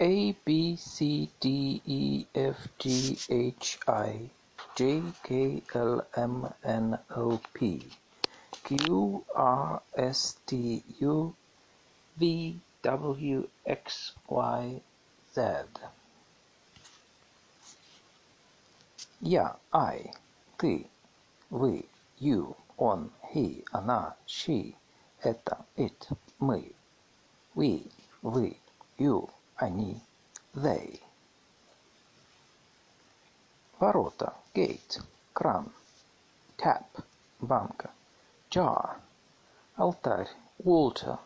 A B C D E F G H I J K L M N O P Q R S T U V W X Y Z. Я, I, ты, вы, you, он, he, она, she, это, it, мы, we, вы, you, они, they. Ворота, gate, кран, tap, банка, jar, алтарь, altar,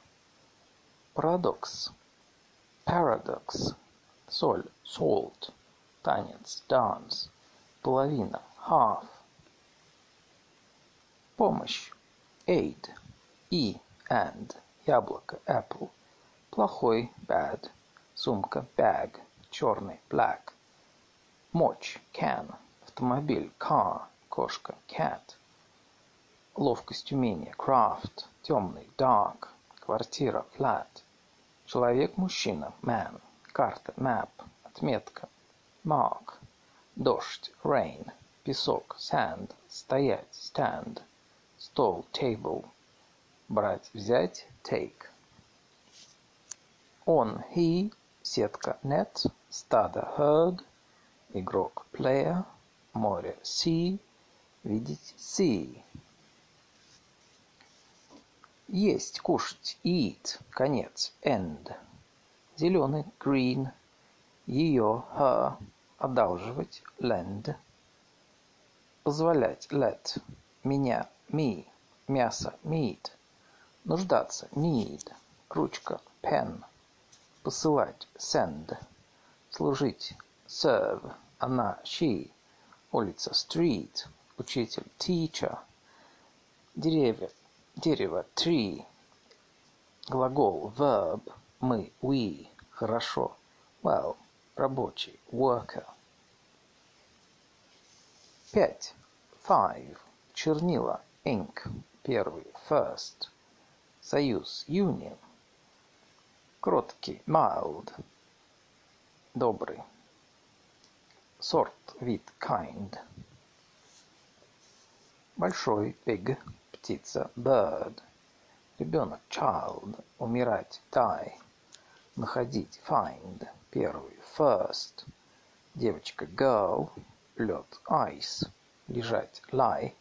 парадокс, paradox, соль, salt, танец, dance, половина, half, помощь, aid, и, and, яблоко, apple, плохой, bad, сумка, bag, черный, black, мочь, can, автомобиль, car, кошка, cat, ловкость, умение, craft, темный, dark, квартира, flat, человек, мужчина, man, карта, map, отметка, mark, дождь, rain, песок, sand, стоять, stand, стол, table, брать, взять, take. Он, he, сетка, net, стадо, herd, игрок, player, море, sea, видеть, see. Есть, кушать, eat, конец, end. Зеленый, green, ее, her, одалживать, lend. Позволять, let, меня, me, мясо, meat. Нуждаться, need, ручка, pen. Посылать, send. Служить, serve, она, she. Улица, street. Учитель, teacher. Деревья, дерево, tree. Глагол, verb. Мы, we. Хорошо, well. Рабочий, worker. Пять. Five. Чернила, ink. Первый, first. Союз, union. Кроткий, mild. Добрый. Сорт, вид, kind. Большой, big. Птица, bird. Ребенок, child. Умирать, die. Находить, find. Первый, first. Девочка, girl. Лед, ice. Лежать, lie.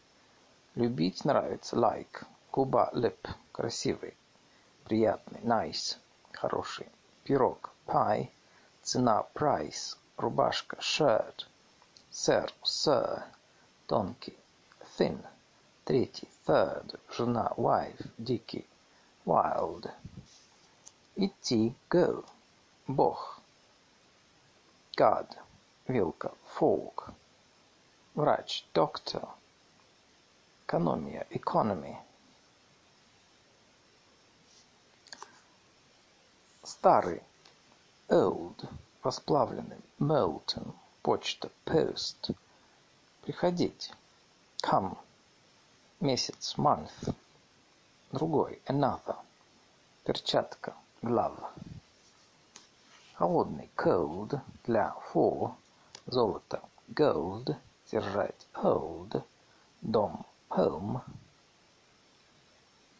Любить, нравится, like. Губа, lip. Красивый. Приятный, nice. Хороший. Пирог, pie. Цена, price. Рубашка, shirt. Сэр, sir. Тонкий, thin. Третий, third. Жена, wife. Дикий, wild. Идти, go. Бог. God. Вилка, fork. Врач, doctor. Экономия, economy. Старый, old. Расплавленный, molten. Почта, post. Приходить, come. Месяц, month. Другой, another. Перчатка, glove. Холодный, cold. Для, for. Золото, gold. Держать, hold. Дом, home.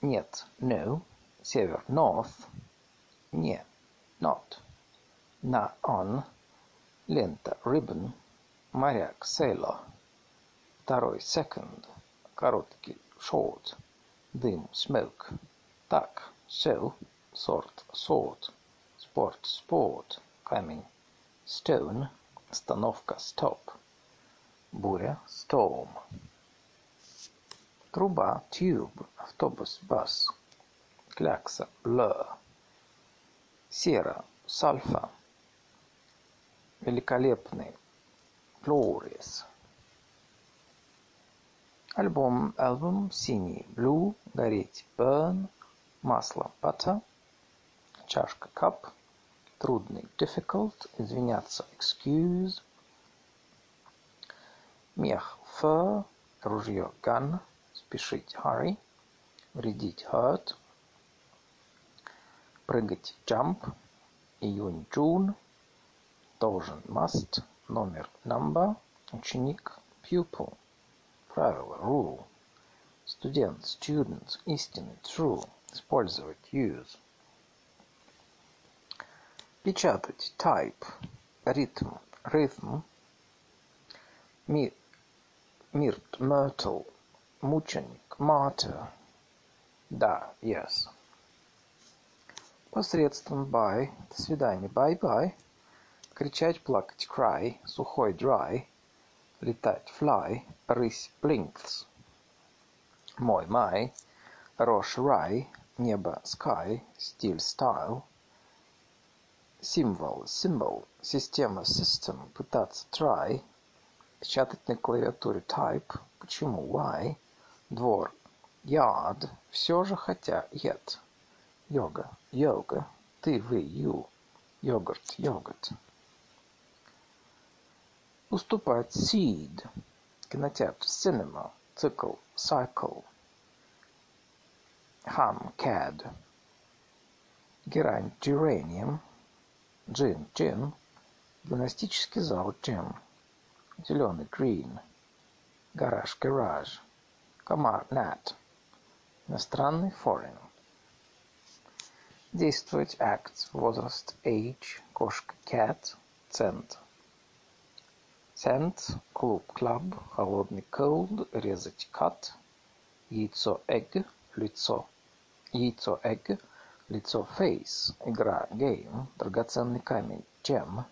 Нет, no. Север, north. Не, not. На, on. Лента, ribbon. Моряк, sailor. Второй, second. Короткий, short. Дым, smoke. Так, so. Сорт, sort. Спорт, sport. Камень, stone. Остановка, stop. Буря, storm. Труба, tube. Автобус, bus. Клякса, blur. Сера, сальфа. Великолепный, glorious. Альбом, album, синий, blue, гореть, burn, масло, butter, чашка, cup, трудный, difficult, извиняться, excuse, мех, fur, ружье, gun, спешить, hurry, вредить, hurt, прыгать, jump, июнь, June, должен, must, номер, number, ученик, pupil, правило, rule, студент, student, истинный, true, использовать, use. Печатать, type, ритм, rhythm, ми, мирт, myrtle, мученик, martyr, да, yes. Посредством by, до свидания, bye-bye, кричать, плакать, cry, сухой, dry, летать, fly, рысь, blinks, мой, my, рожь, rye, небо, sky, стиль, style, символ, symbol, система, system, пытаться, try, печатать на клавиатуре, type, почему, why, двор, yard, все же хотя, yet, йога, yoga, ты, вы, you, йогурт, йогурт. Уступать, seed, кинотеатр, cinema, цикл, cycle, ham, cad, герань, geranium, джин, gin, гимнастический зал, gym, зеленый, green, гараж, garage, комар, gnat, иностранный, foreign. Действовать, act, возраст, age, кошка, cat, цент. Cent, клуб, club, холодный, cold, резать, cut, яйцо, egg, лицо, яйцо, egg, лицо, face, игра, game, драгоценный камень, gem,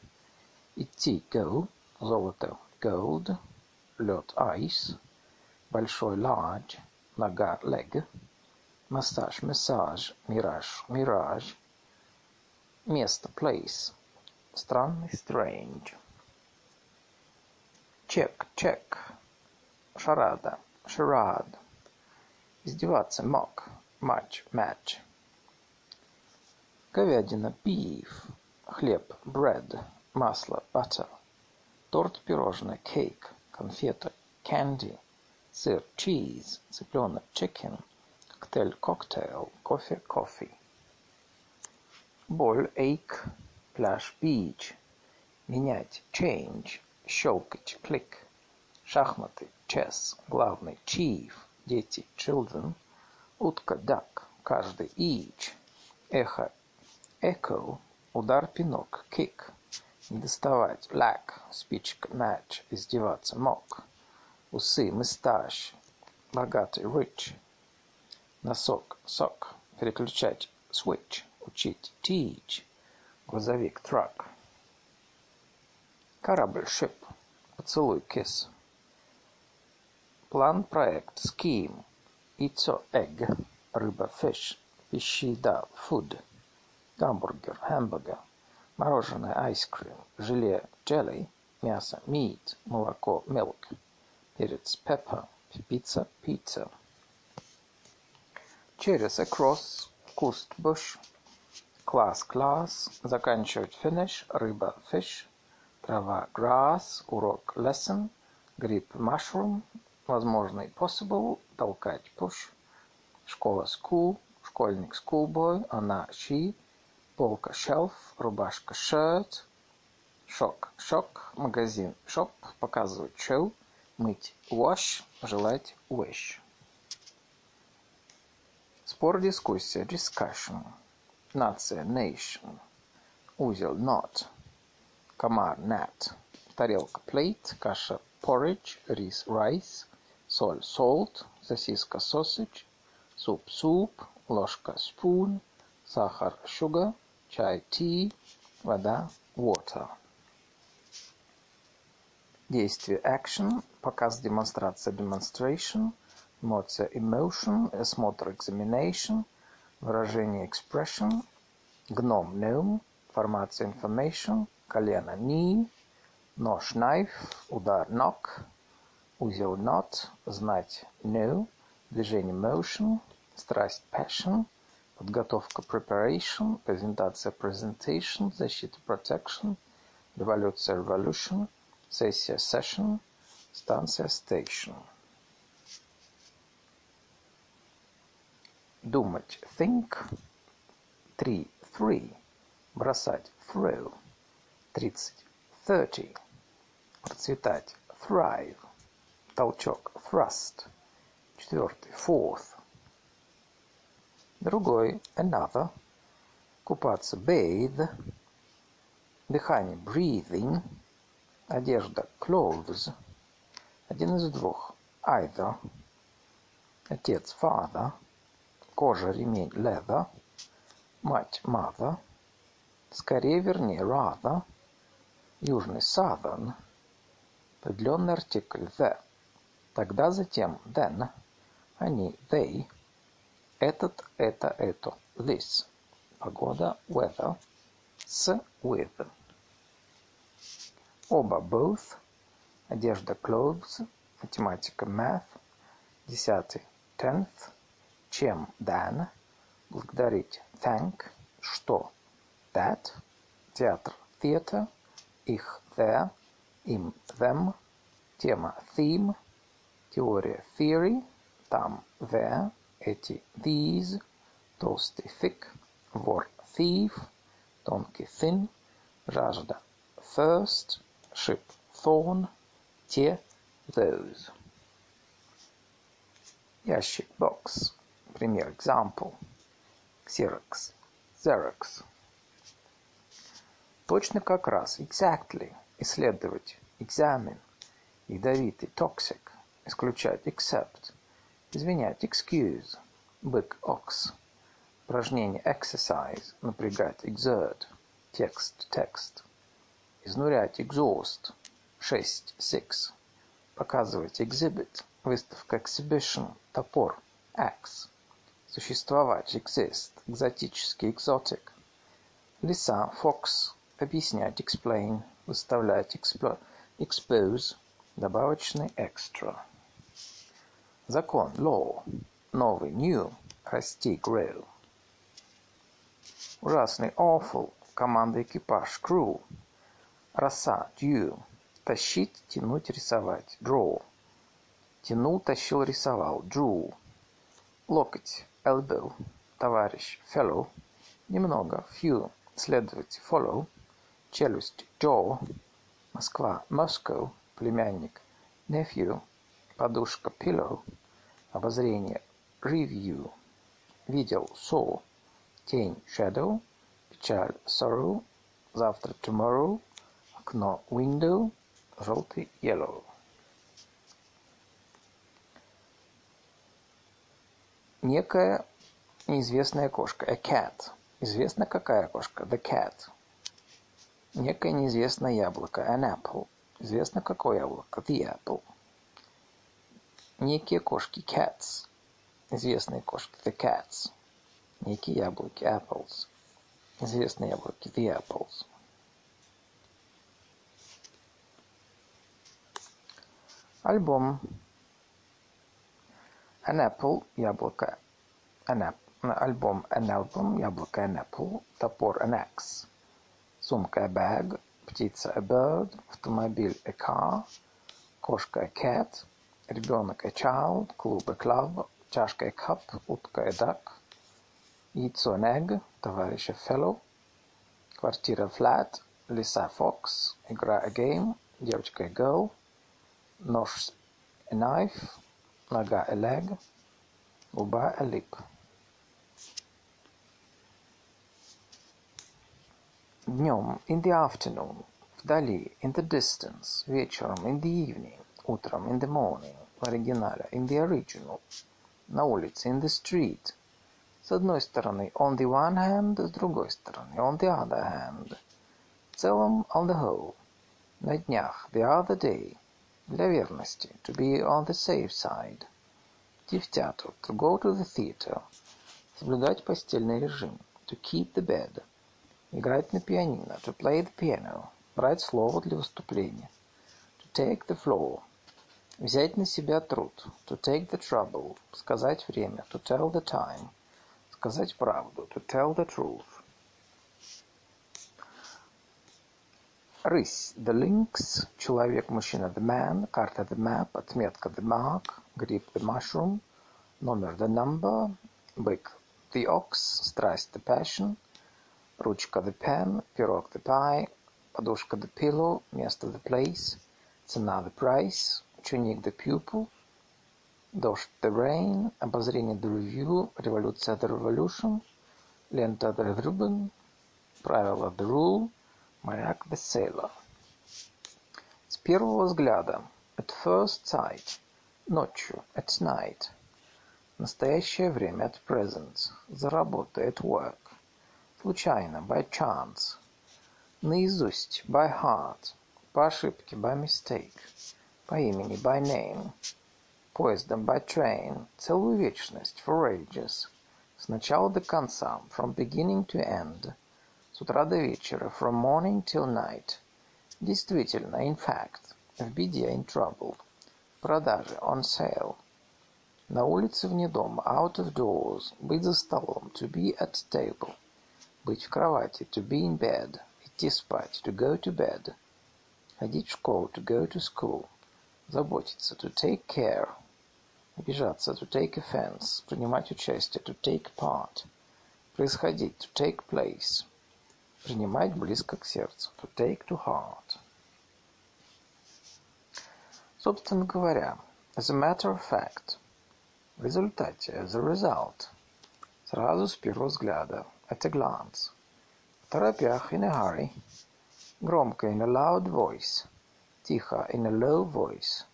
идти, go, золото, gold, лед, ice, большой, large, нога, leg, массаж, массаж, мираж, mirage, место, place, странный, strange. Чек, чек, шарада, charade, издеваться, mock, матч, match. Говядина, beef, хлеб, bread, масло, butter, торт, пирожное, cake, конфета, candy, сыр, cheese, цыпленок, chicken, коктейль, cocktail, кофе, coffee. Боль, ache, пляж, beach, менять, change, щелкать, click, шахматы, chess, главный, chief, дети, children, утка, duck, каждый, each, эхо, echo, удар, пинок, kick, не доставать, lack, спичка, match, издеваться, mock, усы, мыстаж, богатый, rich, носок, sock, переключать, switch, учить, teach, грузовик, truck, корабль, ship, поцелуй, kiss, план, проект, scheme, яйцо, egg, рыба, fish, пищи, еда, food, гамбургер, hamburger, мороженое, ice cream, желе, jelly, мясо, meat, молоко, milk, перец, pepper, пицца, pizza. Через across, куст, bush, класс, class, заканчивать, finish, рыба, fish, трава, grass, урок, lesson, гриб, mushroom, возможный, possible, толкать, push, школа, school, школьник, schoolboy, она, she, полка, shelf, рубашка, shirt, шок, шок, магазин, shop, показывать, show, мыть, wash, желать, wish. Спор, дискуссия, discussion. Нация, nation. Узел, knot. Комар, gnat. Тарелка, plate. Каша, porridge. Рис, rice. Соль, salt. Сосиска, sausage. Суп, soup. Ложка, spoon. Сахар, sugar. Чай, tea. Вода, water. Действие, action. Показ, демонстрация, demonstration. Эмоция, emotion. Осмотр, examination. Выражение, expression. Гном, gnome. Формация, information. Колено, knee. Нож, knife. Удар, knock. Узел, knot. Знать, know. Движение, motion. Страсть, passion. Подготовка, preparation. Презентация, presentation. Защита, protection. Революция, revolution. Сессия, session. Станция, station. Думать, think. Три, three. Бросать, throw. Тридцать. thirty. Процветать. Thrive. Толчок. Thrust. Четвертый. Fourth. Другой. Another. Купаться. Bathe. Дыхание. Breathing. Одежда. Clothes. Один из двух. Either. Отец. Father. Кожа. Ремень. Leather. Мать. Mother. Скорее, вернее. Rather. Южный. Southern. Определенный артикль. The. Тогда затем. Then. Они. They. Этот. Это. Это. This. Погода. Weather. С. With. Оба. Both. Одежда. Clothes. Математика. Math. Десятый. Tenth. Чем. Than. Благодарить. Thank. Что. That. Театр. Theater. Их. Their. Им. Them. Тема. Theme. Теория. Theory. Там. There. Эти. These. Толстый. Thick. Вор. Thief. Тонкий. Thin. Жажда. Thirst. Ship. Thorn. Те. Those. Ящик. Box. Пример. Example. Xerox. Xerox. Точно как раз. Exactly. Исследовать. Examine. Ядовитый. Toxic. Исключать. Except. Извинять. Excuse. Бык. Ox. Упражнение. Exercise. Напрягать. Exert. Текст. Text. Изнурять. Exhaust. Шесть. Six. Показывать. Exhibit. Выставка. Exhibition. Топор. Axe. Существовать. Exist. Экзотический. Exotic. Лиса. Fox. Объяснять. Explain. Выставлять. Explo expose. Добавочный. Extra. Закон. Law. Новый. New. Расти. Grow. Ужасный. Awful. Команда. Экипаж. Crew. Роса. Dew. Тащить. Тянуть. Рисовать. Draw. Тянул. Тащил. Рисовал. Drew. Локоть. Elbow. Товарищ. Fellow. Немного. Few. Следовать. Follow. Челюсть. Jaw. Москва. Moscow. Племянник. Nephew. Подушка. Pillow. Обозрение. Review. Видел. Saw. Тень. Shadow. Печаль. Sorrow. Завтра. Tomorrow. Окно. Window. Желтый. Yellow. Некая неизвестная кошка. A cat. Известно какая кошка. The cat. Некое неизвестное яблоко. An apple. Известно какое яблоко. The apple. Некие кошки. Cats. Известные кошки. The cats. Некие яблоки. Apples. Известные яблоки. The apples. Альбом. An apple. Яблоко. An apple. Альбом. An album. Яблоко. An apple. Топор. An axe. Сумка. A bag. Птица. A bird. Автомобиль. A car. Кошка. A cat. Ребенок. A child. Клуб. A club. Чашка. A cup. Утка. A duck. Яйцо. An egg. Товарищ. A fellow. Квартира. Flat. Лиса. Fox. Игра. A game. Девочка. A girl. Нож. A knife. Нога. A leg. Губа. A lip. Днем. In the afternoon. Вдали. In the distance. Вечером. In the evening. Утром. In the morning. В оригинале. In the original. На улице. In the street. С одной стороны. On the one hand. С другой стороны. On the other hand. В целом. On the whole. На днях. The other day. Для верности. To be on the safe side. Идти в театр. To go to the theater. Соблюдать постельный режим. To keep the bed. Играть на пианино. To play the piano. Брать слово для выступления. To take the floor. Взять на себя труд. To take the trouble. Сказать время. To tell the time. Сказать правду. To tell the truth. Рысь. The lynx. Человек, мужчина. The man. Карта. The map. Отметка. The mark. Гриб. The mushroom. Номер. The number. Бык. The ox. Страсть. The passion. Ручка. The pen. Пирог. The pie. подушка the pillow, место the place, цена the price, ученик the pupil, дождь the rain, обозрение the review, революция the revolution, лента the ribbon, правило the rule, моряк the sailor. С первого взгляда, at first sight, ночью, at night, настоящее время, at present, за работой, at work, случайно, by chance, наизусть, by heart, по ошибке, by mistake, по имени, by name, поездом, by train, целую вечность, for ages, с начала до конца, from beginning to end, с утра до вечера, from morning till night, действительно, in fact, в беде, in trouble, продаже, on sale, на улице вне дома, out of doors, быть за столом, to be at table, быть в кровати, to be in bed, идти спать, to go to bed, ходить в школу, to go to school, заботиться, to take care, обижаться, to take offense, принимать участие, to take part, происходить, to take place, принимать близко к сердцу, to take to heart. Собственно говоря, as a matter of fact, в результате, as a result, сразу с первого взгляда, at a glance, в торопях, in a hurry, громко, in a loud voice, тихо, in a low voice,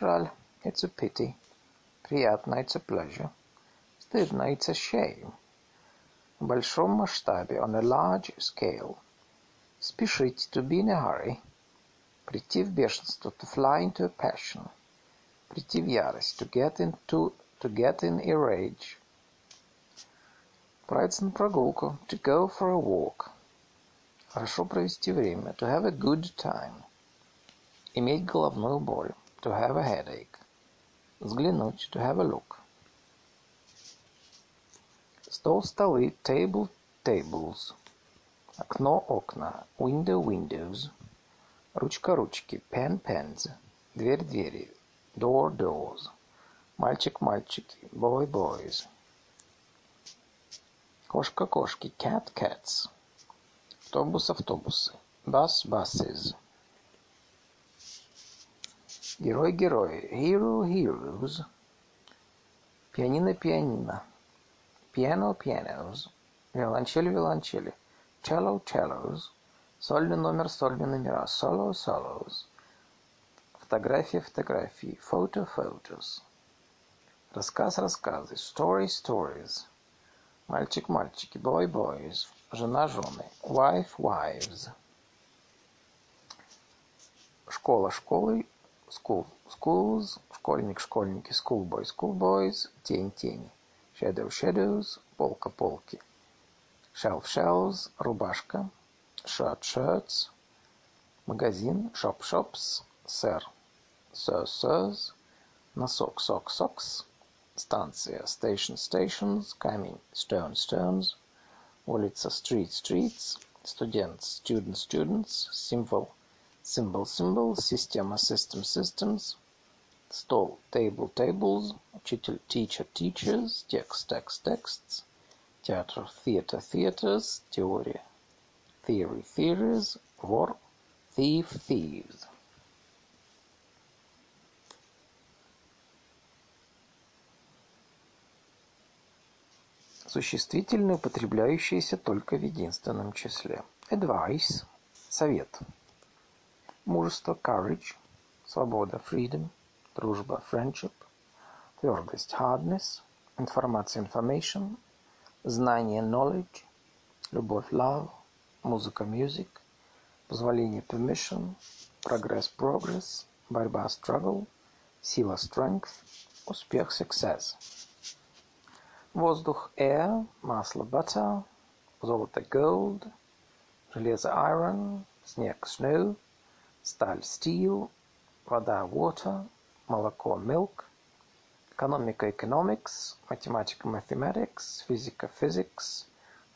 жаль, it's a pity, приятно, it's a pleasure, стыдно, it's a shame, в большом масштабе, on a large scale, спешить, to be in a hurry, прийти в бешенство, to fly into a passion, прийти в ярость, to get into, to get in a rage, отправиться на прогулку, to go for a walk, хорошо провести время, to have a good time, иметь головную боль, to have a headache, взглянуть, to have a look, стол, столы, table, tables, окно, окна, window, windows, ручка, ручки, pen, pens, дверь, двери, door, doors, мальчик, мальчики, boy, boys, кошка, кошки, cat, cats, автобус, автобусы, bus, buses, герой, герои, hero, heroes, пианино, пианино, piano, pianos, виолончель, виолончели, cello, cellos, сольный номер, сольные номера, solo, solos, фотография, фотографии, photo, photos, рассказ, рассказы, story, stories, мальчик, мальчики, boy, boys, жена, жены, wife, wives, школа, школы, school, schools, школьник, школьники, schoolboy, schoolboys, тень, тень, shadow, shadows, полка, полки, shelf, shelves, рубашка, shirt, shirts, магазин, shop, shops, sir, sir, sirs, носок, sock, socks, станция, station, stations, камень, stone, stones, улица, street, streets, студент, student, students, symbol, symbol, symbol, система, system, systems, Стол, table, tables, учитель, teacher, teachers, текст, text, texts, театр, theater, theaters, теория, theory, theories, вор, thief, thieves. Существительные, употребляющиеся только в единственном числе. Advice – совет. Мужество – courage. Свобода – freedom. Дружба – friendship. Твердость – hardness. Информация – information. Знание – knowledge. Любовь – love. Музыка – music. Позволение – permission. Прогресс – progress. Борьба – struggle. Сила – strength. Успех – success. Воздух – air, масло – butter, золото – gold, железо – iron, снег – snow, сталь – steel, вода – water, молоко – milk, экономика – economics, математика – mathematics, физика – physics,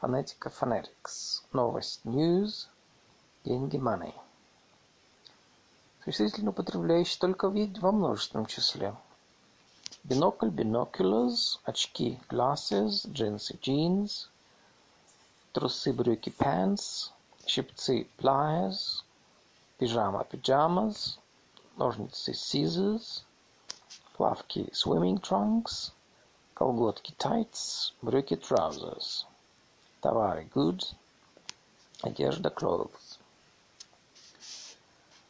фонетика – phonetics, новость – news, деньги – money. Существительно употребляющий только во множественном числе – Бинокль, binoculars, очки, glasses, джинсы, jeans, трусы, брюки, pants, щипцы pliers, пижама pyjamas, ножницы scissors, плавки swimming trunks, колготки tights, брюки trousers, товары goods, одежда clothes.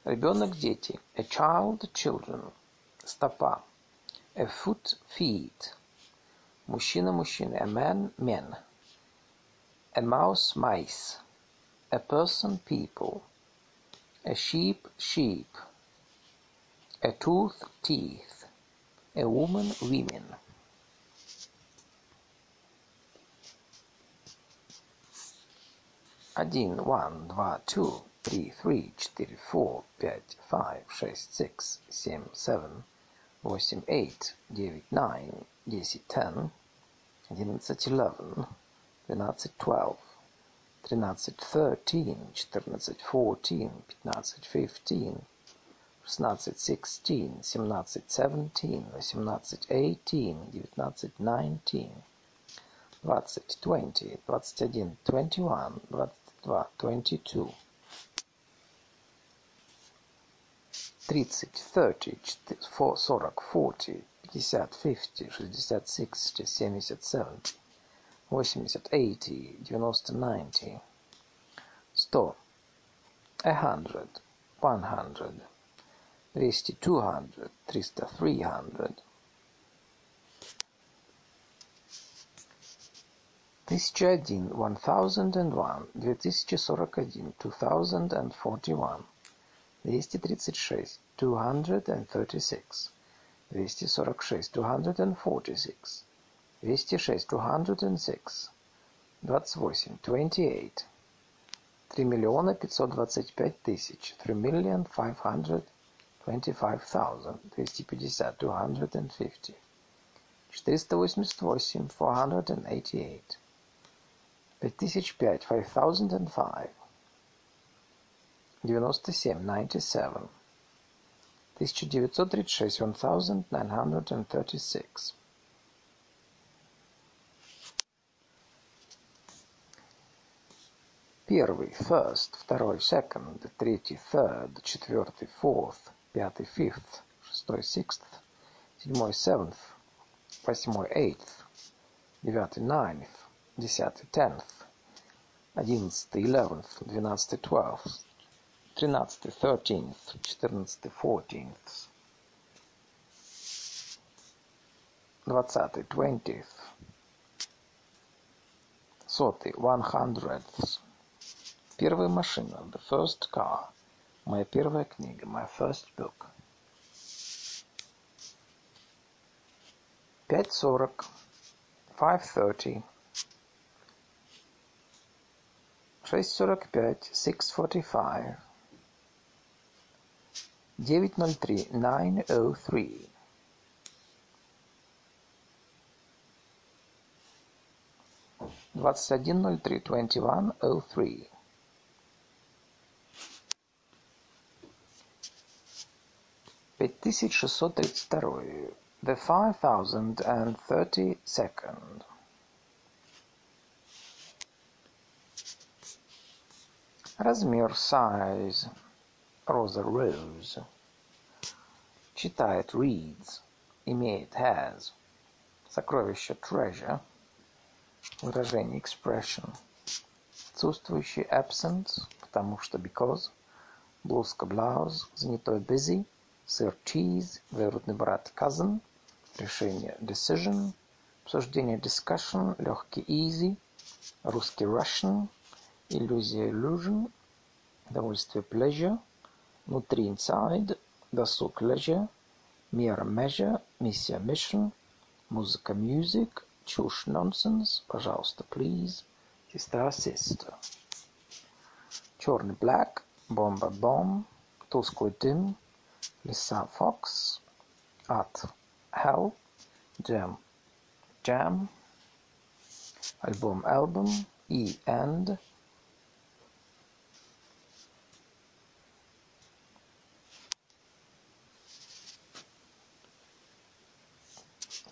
Ребенок, дети. A child, children. Стопа. A foot, feet. Мужчина, мужчины. A man, men. A mouse, mice. A person, people. A sheep, sheep. A tooth, teeth. A woman, women. Один, one, два, two. три, three, четыре, four, пять, five, шесть, six, семь, seven, восемь, eight, девять, nine, десять, ten, одиннадцать, eleven, двенадцать, twelve, тринадцать, thirteen, четырнадцать, fourteen, пятнадцать, fifteen, шестнадцать, sixteen, семнадцать, seventeen, восемнадцать, eighteen, девятнадцать, nineteen, двадцать, twenty, двадцать один, twenty one, двадцать два, twenty two. тридцать, thirty, сорок, forty, пятьдесят, fifty, шестьдесят, sixty, семьдесят, seventy, восемьдесят, eighty, девяносто, ninety, сто, a hundred, one hundred, двести, two hundred, триста, three hundred, тысяча один, one thousand and one, две тысячи сорок один, two thousand and forty one, двести тридцать шесть, two hundred and thirty-six, двести сорок шесть, two hundred and forty-six, двести шесть, two hundred and six, двадцать восемь, twenty-eight, три миллиона пятьсот двадцать пять тысяч, three million five hundred twenty-five thousand, двести пятьдесят, two hundred and fifty, четыреста восемьдесят восемь, four hundred and eighty-eight, пять тысяч пять, five thousand and five, девяносто семь, ninety seven, тысяча девятьсот тридцать шесть, one thousand nine hundred and thirty six. Первый, first, второй, second, третий, third, четвертый, fourth, пятый, fifth, шестой, sixth, седьмой, seventh, восьмой, eighth, девятый, ninth, десятый, tenth, одиннадцатый, eleventh, двенадцатый, twelfth, тринадцатый, thirteenth, четырнадцатый, fourteenth, двадцатый, twentieth, сотый, one hundredth, первая машина, the first car, моя первая книга, my first book, пять сорок, five thirty, шесть сорок пять, six forty five, девять ноль три, nine oh three, двадцать один ноль три, twenty one oh three, пять тысяч шестьсот тридцать второй, the five thousand and thirty second, размер, size, роза, rose, читает, reads, имеет, has, сокровище, treasure, выражение, expression, отсутствующий, absent, потому что, because, блузка, blouse, занятой, busy, сыр, cheese, двоюродный брат, cousin, решение, decision, обсуждение, discussion, легкий, easy, русский, Russian, иллюзия, illusion, удовольствие, pleasure, внутри, inside, досуг, leisure, мера, measure, миссия, mission, музыка, music, чушь, nonsense, пожалуйста, please, сестра, sister. Черный, black, бомба, bomb, тусклый дым, лиса, fox, ад, hell, jam, jam, альбом, album, и, and,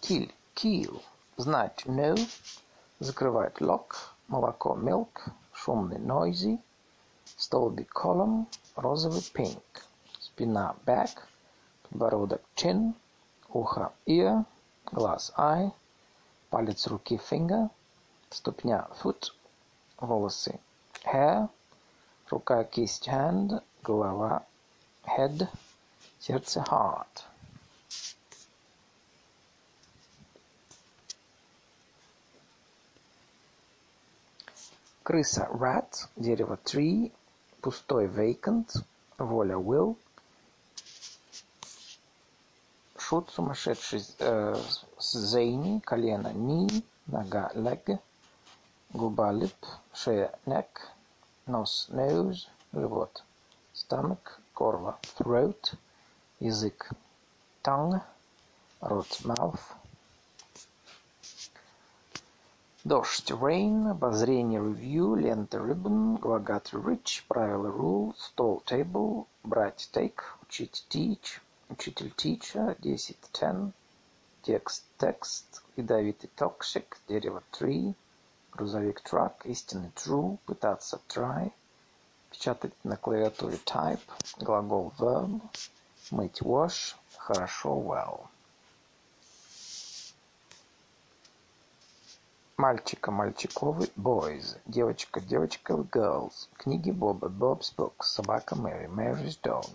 kill, kill, знать, know, закрывать, lock, молоко, milk, шумный, noisy, Столбик column, розовый pink. Спина back, подбородок chin, ухо ear, глаз eye, палец руки finger, ступня foot, волосы hair, рука кисть hand, голова head, сердце heart. Крыса rat, дерево tree, пустой vacant, воля will, шут сумасшедший э, зейни, колено knee, нога leg, губа lip, шея neck, нос nose, живот stomach, горло throat, язык tongue, рот mouth, Дождь rain, обозрение review, лента ribbon, глаголь rich, правило rule, стол table, брать take, учить teach, учитель teacher, десять ten, текст text, ядовитый toxic, дерево tree, грузовик truck, истинный true, пытаться try, печатать на клавиатуре type, глагол verb, мыть wash, хорошо well. Мальчика мальчиковый boys, девочка девочка girls, книги Боба Bob's books, собака Мэри Mary's dog.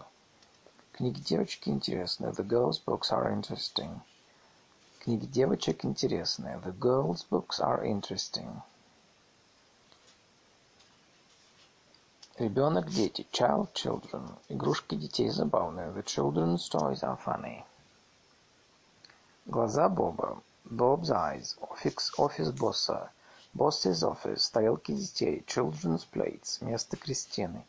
Книги девочки интересные, the girls books are interesting. Книги девочек интересные, the girls books are interesting. Ребенок, дети, child, children. Игрушки детей забавные, the children's toys are funny. Глаза Боба Bob's Eyes, Офис, офис босса, Boss's Office, тарелки детей, Children's Plates, место Кристины,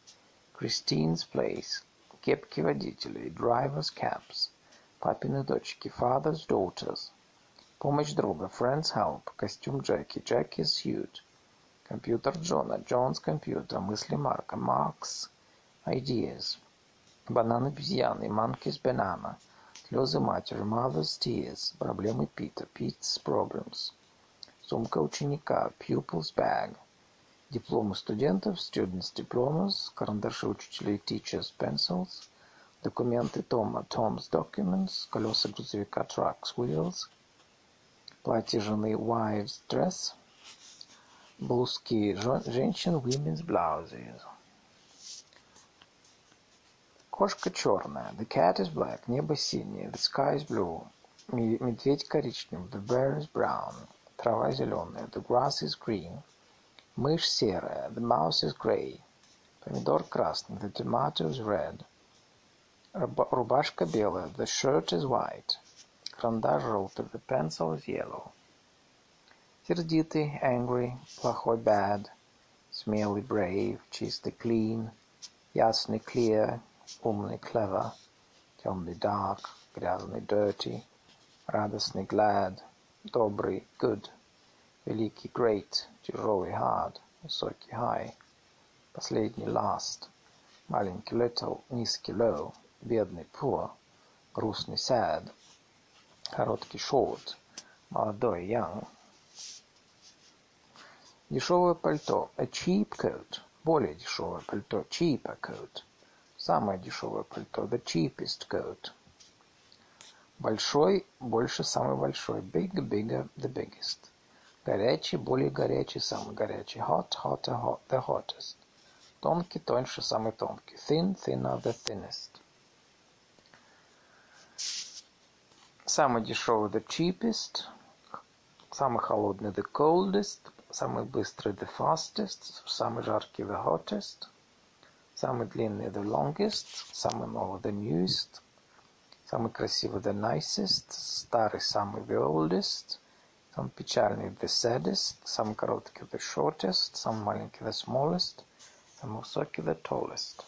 Christine's Place, кепки водителей, Driver's Caps, папины дочки, Father's Daughters, помощь друга, Friend's Help, костюм Джеки, Jackie's Suit, компьютер Джона, John's Computer, мысли Марка, Mark's Ideas, банан обезьяны, Monkey's Banana, Слезы матери, mother's tears, проблемы Пита, Pete's problems, сумка ученика, pupil's bag, дипломы студентов, students' diplomas, карандаши учителей, teachers' pencils, документы Тома, Tom's documents, колеса грузовика, truck's wheels, платье жены, wife's dress, блузки женщин, women's blouses. Кошка черная. The cat is black. Небо синее. The sky is blue. Медведь коричневый. The bear is brown. Трава зеленая. The grass is green. Мышь серая. The mouse is gray. Помидор красный. The tomato is red. Рубашка белая. The shirt is white. Карандаш желтый. The pencil is yellow. Сердитый. Angry. Плохой. Bad. Смелый. Brave. Чистый. Clean. Ясный. Clear. умный clever, темный dark, грязный dirty, радостный glad, добрый good, великий great, тяжелый hard, высокий high, последний last, маленький little, низкий low, бедный poor, грустный sad, короткий short, молодой young. Дешевое пальто, a cheap coat, более дешевое пальто, cheaper coat. Самое дешевое пальто. The cheapest coat. Большой, больше самый большой. Big, bigger, the biggest. Горячий, более горячий, самый горячий. Hot, hotter, hot, the hottest. Тонкий, тоньше, самый тонкий. Thin, thinner, the thinnest. Самый дешевый, the cheapest. Самый холодный, the coldest. Самый быстрый, the fastest. Самый жаркий, the hottest. Самый длинный the longest, самый новый the newest, самый красивый the nicest, старый самый the oldest, самый печальный the saddest, самый короткий the shortest, самый маленький the smallest, самый высокий the tallest.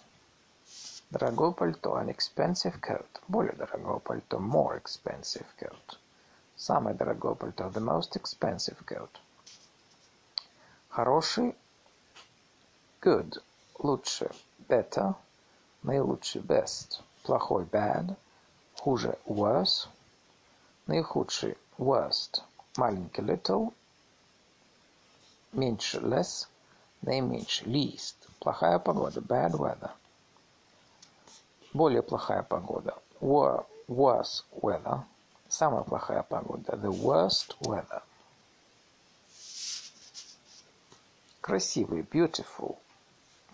Дорогое пальто, an expensive coat. Более дорогое пальто, more expensive coat. Самое дорогое пальто, the most expensive coat. Хороший, good. Лучше, better, наилучший best, плохой bad, хуже worse, наихудший worst, маленький little, меньше less, наименьший least, Плохая погода. Bad weather. Более плохая погода. Worse weather. Самая плохая погода. The worst weather. Красивый. Beautiful.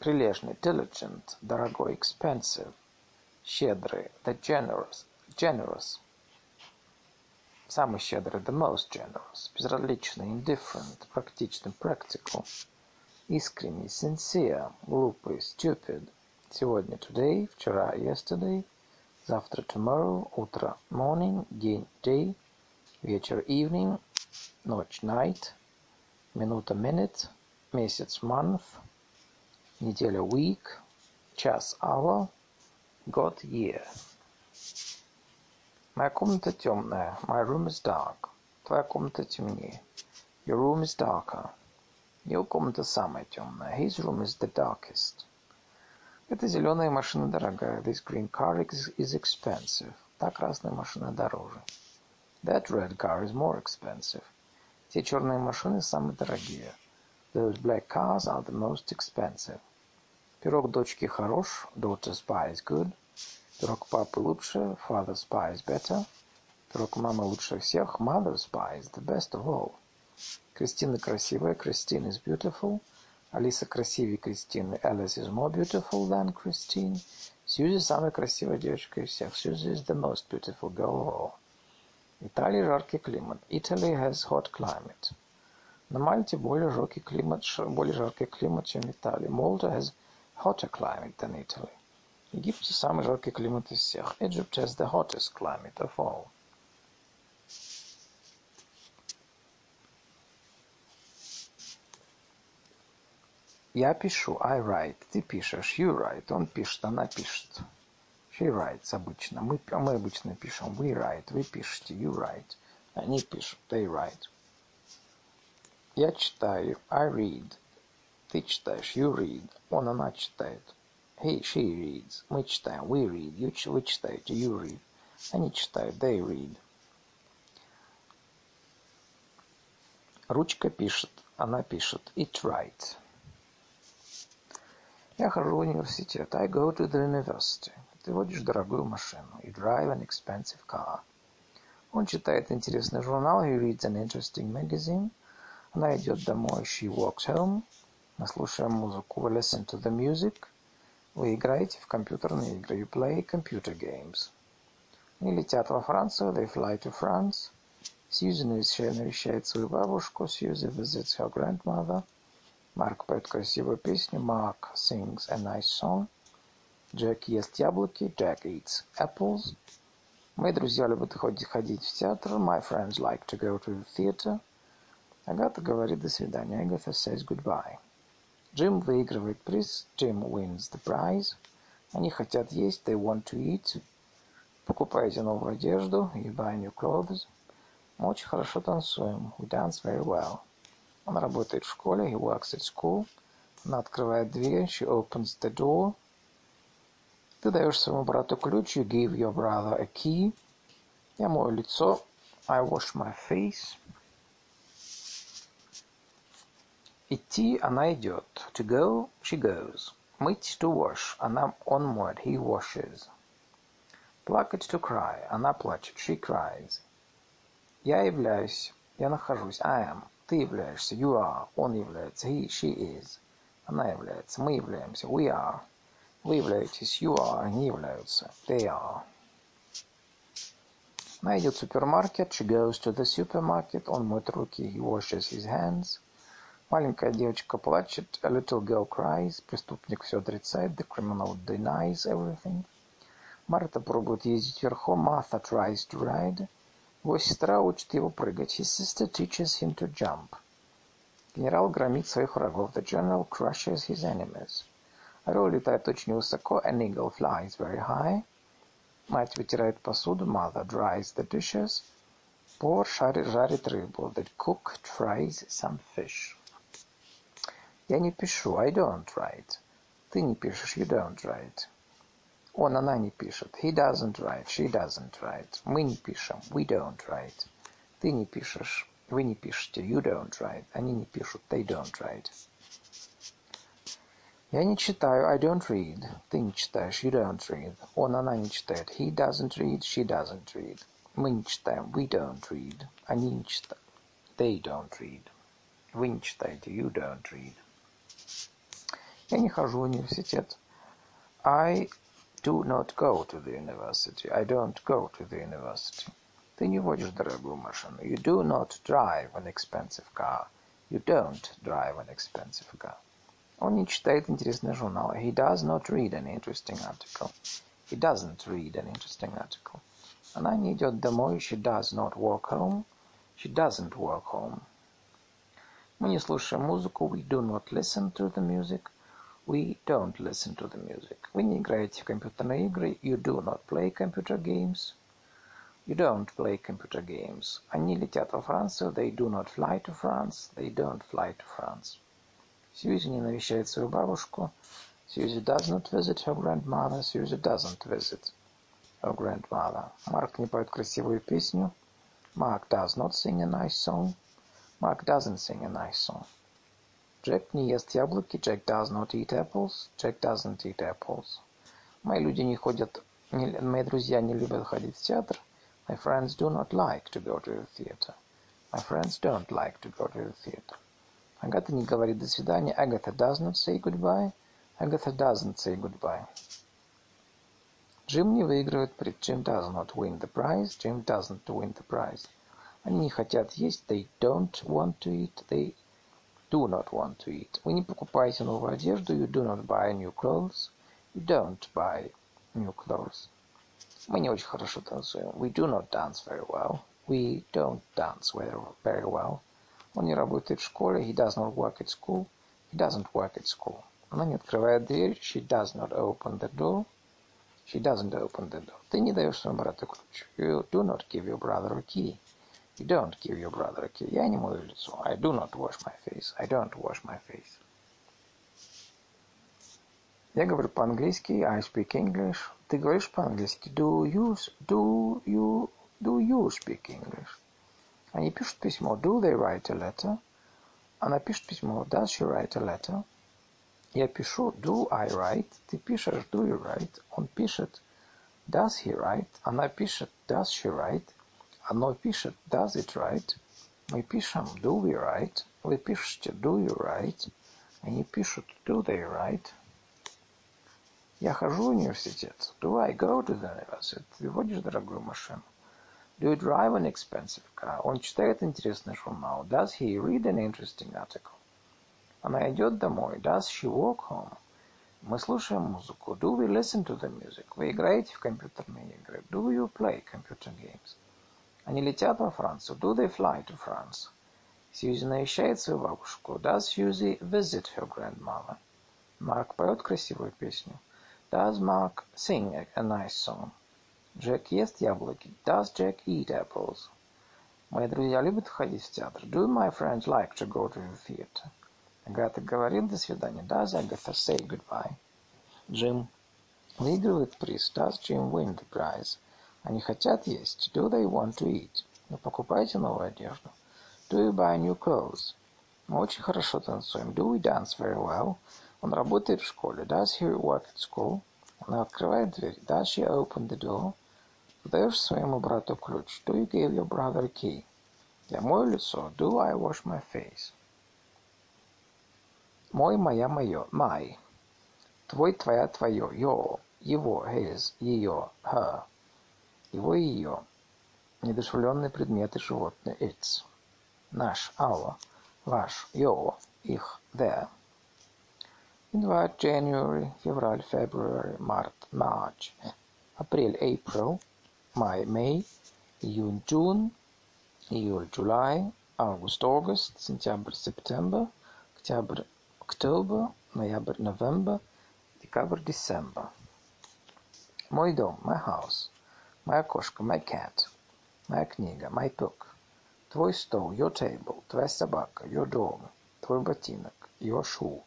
Прилежный. Diligent. Дорогой. Expensive. Щедрый. The generous. Generous. Самый щедрый. The most generous. Безразличный. Indifferent. Практичный. Practical. Искренний. Sincere. Глупый. Stupid. Сегодня today, вчера yesterday, завтра tomorrow, утро morning, день day, вечер evening, ночь night, минута minute, месяц month, неделя week, час hour, год year. Моя комната темная. My room is dark. Твоя комната темнее. Your room is darker. Его комната самая темная. His room is the darkest. Эта зеленая машина дорогая. This green car is expensive. Та красная машина дороже. That red car is more expensive. Те черные машины самые дорогие. Those black cars are the most expensive. Пирог дочки хорош. Daughter's pie is good. Пирог папы лучше. Father's pie is better. Пирог мамы лучше всех. Mother's pie is the best of all. Кристина красивая. Christine is beautiful. Алиса красивее Кристины. Alice is more beautiful than Christine. Сьюзи самая красивая девочка из всех. Susie is the most beautiful girl of all. Италия жаркий климат. Italy has hot climate. На Мальте более жаркий климат, более жаркий климат, чем в Италии. Malta has hotter climate than Italy. В Египте самый жаркий климат из всех. Egypt has the hottest climate of all. Я пишу. I write. Ты пишешь. You write. Он пишет. Она пишет. She writes обычно. Мы, мы обычно пишем. We write. Вы пишете. You write. Они пишут. They write. Я читаю. I read. Ты читаешь. You read. Он, она читает. He, she reads. Мы читаем. We read. You, вы читаете. You read. Они читают. They read. Ручка пишет. Она пишет. It writes. Я хожу в университет. I go to the university. Ты водишь дорогую машину. You drive an expensive car. Он читает интересный журнал. He reads an interesting magazine. Она идет домой. She walks home. Мы слушаем музыку. We listen to the music. Вы играете в компьютерные игры. You play computer games. Они летят во Францию. They fly to France. Сьюзи навещает свою бабушку. Susie visits her grandmother. Марк поет красивую песню. Mark sings a nice song. Джек ест яблоки. Jack eats apples. Мои друзья любят ходить в театр. My friends like to go to the theater. Агата говорит до свидания. Agatha says goodbye. Джим выигрывает приз. Jim wins the prize. Они хотят есть. They want to eat. Покупаете новую одежду. You buy new clothes. Мы очень хорошо танцуем. We dance very well. Он работает в школе. He works at school. Она открывает дверь. She opens the door. Ты даешь своему брату ключ. You give your brother a key. Я мою лицо. I wash my face. Идти она идет. To go, she goes. Мыть to wash. Она, он моет. He washes. Плакать to cry. Она плачет. She cries. Я являюсь. Я нахожусь. I am. Ты являешься. You are. Он является. He, she is. Она является. Мы являемся. We are. Вы являетесь. You are. Они являются. They are. Она идет в супермаркет. She goes to the supermarket. Он моет руки. He washes his hands. Маленькая девочка плачет. A little girl cries. Преступник все отрицает. The criminal denies everything. Марта пробует ездить верхом. Martha tries to ride. Его сестра учит его прыгать. His sister teaches him to jump. Генерал громит своих врагов. The general crushes his enemies. Орел летает очень высоко. An eagle flies very high. Мать вытирает посуду. Mother dries the dishes. Повар жарит рыбу. The cook fries some fish. Я не пишу. I don't write. Ты не пишешь. You don't write. Он, она не пишет. He doesn't write. She doesn't write. Мы не пишем. We don't write. Ты не пишешь. Вы не пишете. You don't write. Они не пишут. They don't write. Я не читаю, I don't read. Ты не читаешь, you don't read. Он, она не читает, he doesn't read, she doesn't read. Мы не читаем, we don't read. Они не читают, they don't read. Вы не читаете, you don't read. Я не хожу в университет. I do not go to the university. I don't go to the university. Ты не водишь дорогую машину. You do not drive an expensive car. You don't drive an expensive car. Он не читает интересные журналы. He does not read an interesting article. He doesn't read an interesting article. Она не идет домой. She does not walk home. She doesn't walk home. Мы не слушаем музыку. We do not listen to the music. We don't listen to the music. Вы не играете в компьютерные игры. You do not play computer games. You don't play computer games. Они летят во Францию. They do not fly to France. They don't fly to France. Сьюзи не навещает свою бабушку. Susie does not visit her grandmother. Susie doesn't visit her grandmother. Марк не поет красивую песню. Mark does not sing a nice song. Mark doesn't sing a nice song. Джек не ест яблоки. Jack does not eat apples. Jack doesn't eat apples. Мои люди не ходят, не, мои друзья не любят ходить в театр. My friends do not like to go to the theater. My friends don't like to go to the theater. Агата не говорит «до свидания». Agatha does not say goodbye. Agatha doesn't say goodbye. Джим не выигрывает приз. Jim does not win the prize. Jim doesn't win the prize. Они не хотят есть. They don't want to eat. They do not want to eat. Вы не покупаете новую одежду. You do not buy new clothes. You don't buy new clothes. Мы не очень хорошо танцуем. We do not dance very well. We don't dance very well. Он не работает в школе. He does not work at school. He doesn't work at school. Она не открывает дверь. She does not open the door. She doesn't open the door. Ты не даешь своему брату ключ. You do not give your brother a key. You don't give your brother a key. Я не мою лицо. I do not wash my face. I don't wash my face. Я говорю по-английски. I speak English. Ты говоришь по-английски. Do you, do you, do you speak English? Они пишут письмо. Do they write a letter? Она пишет письмо. Does she write a letter? Я пишу. Do I write? Ты пишешь. Do you write? Он пишет. Does he write? Она пишет. Does she write? Оно пишет. Does it write? Мы пишем. Do we write? Вы пишете. Do you write? Они пишут. Do they write? Я хожу в университет. Do I go to the university? Ты водишь дорогую машину. Do you drive an expensive car? Он читает интересный журнал. Does he read an interesting article? Она идет домой. Does she walk home? Мы слушаем музыку. Do we listen to the music? Вы играете в компьютерные игры. Do you play computer games? Они летят во Францию. Do they fly to France? Сьюзи навещает свою бабушку. Does Susie visit her grandmother? Марк поет красивую песню. Does Mark sing a nice song? Джек ест яблоки. Does Jack eat apples? Мои друзья любят ходить в театр. Do my friends like to go to the theater? Агата говорит до свидания. Does Agatha say goodbye? Джим выигрывает приз. Does Jim win the prize? Они хотят есть. Do they want to eat? Вы покупаете новую одежду. Do you buy new clothes? Мы очень хорошо танцуем. Do we dance very well? Он работает в школе. Does he work at school? Она открывает дверь. Does she open the door? Даешь своему брату ключ. Do you give your brother a key? Я мою лицо. Do I wash my face? Мой, моя, мое. My. Твой, твоя, твое. Your. Его. His. Ее. Her. Его и ее. Недушевленные предметы животные. Its. Наш. Our. Ваш. Your. Их. Their. Январь, January, февраль, February, Март, March, апрель, April, май, May, июнь, June, июль, July, август, August, сентябрь, September, октябрь, October, ноябрь, November, декабрь, December. Мой дом, my house, моя кошка, my cat, моя книга, my book, твой стол, your table, твоя собака, your dog, твой ботинок, your shoe.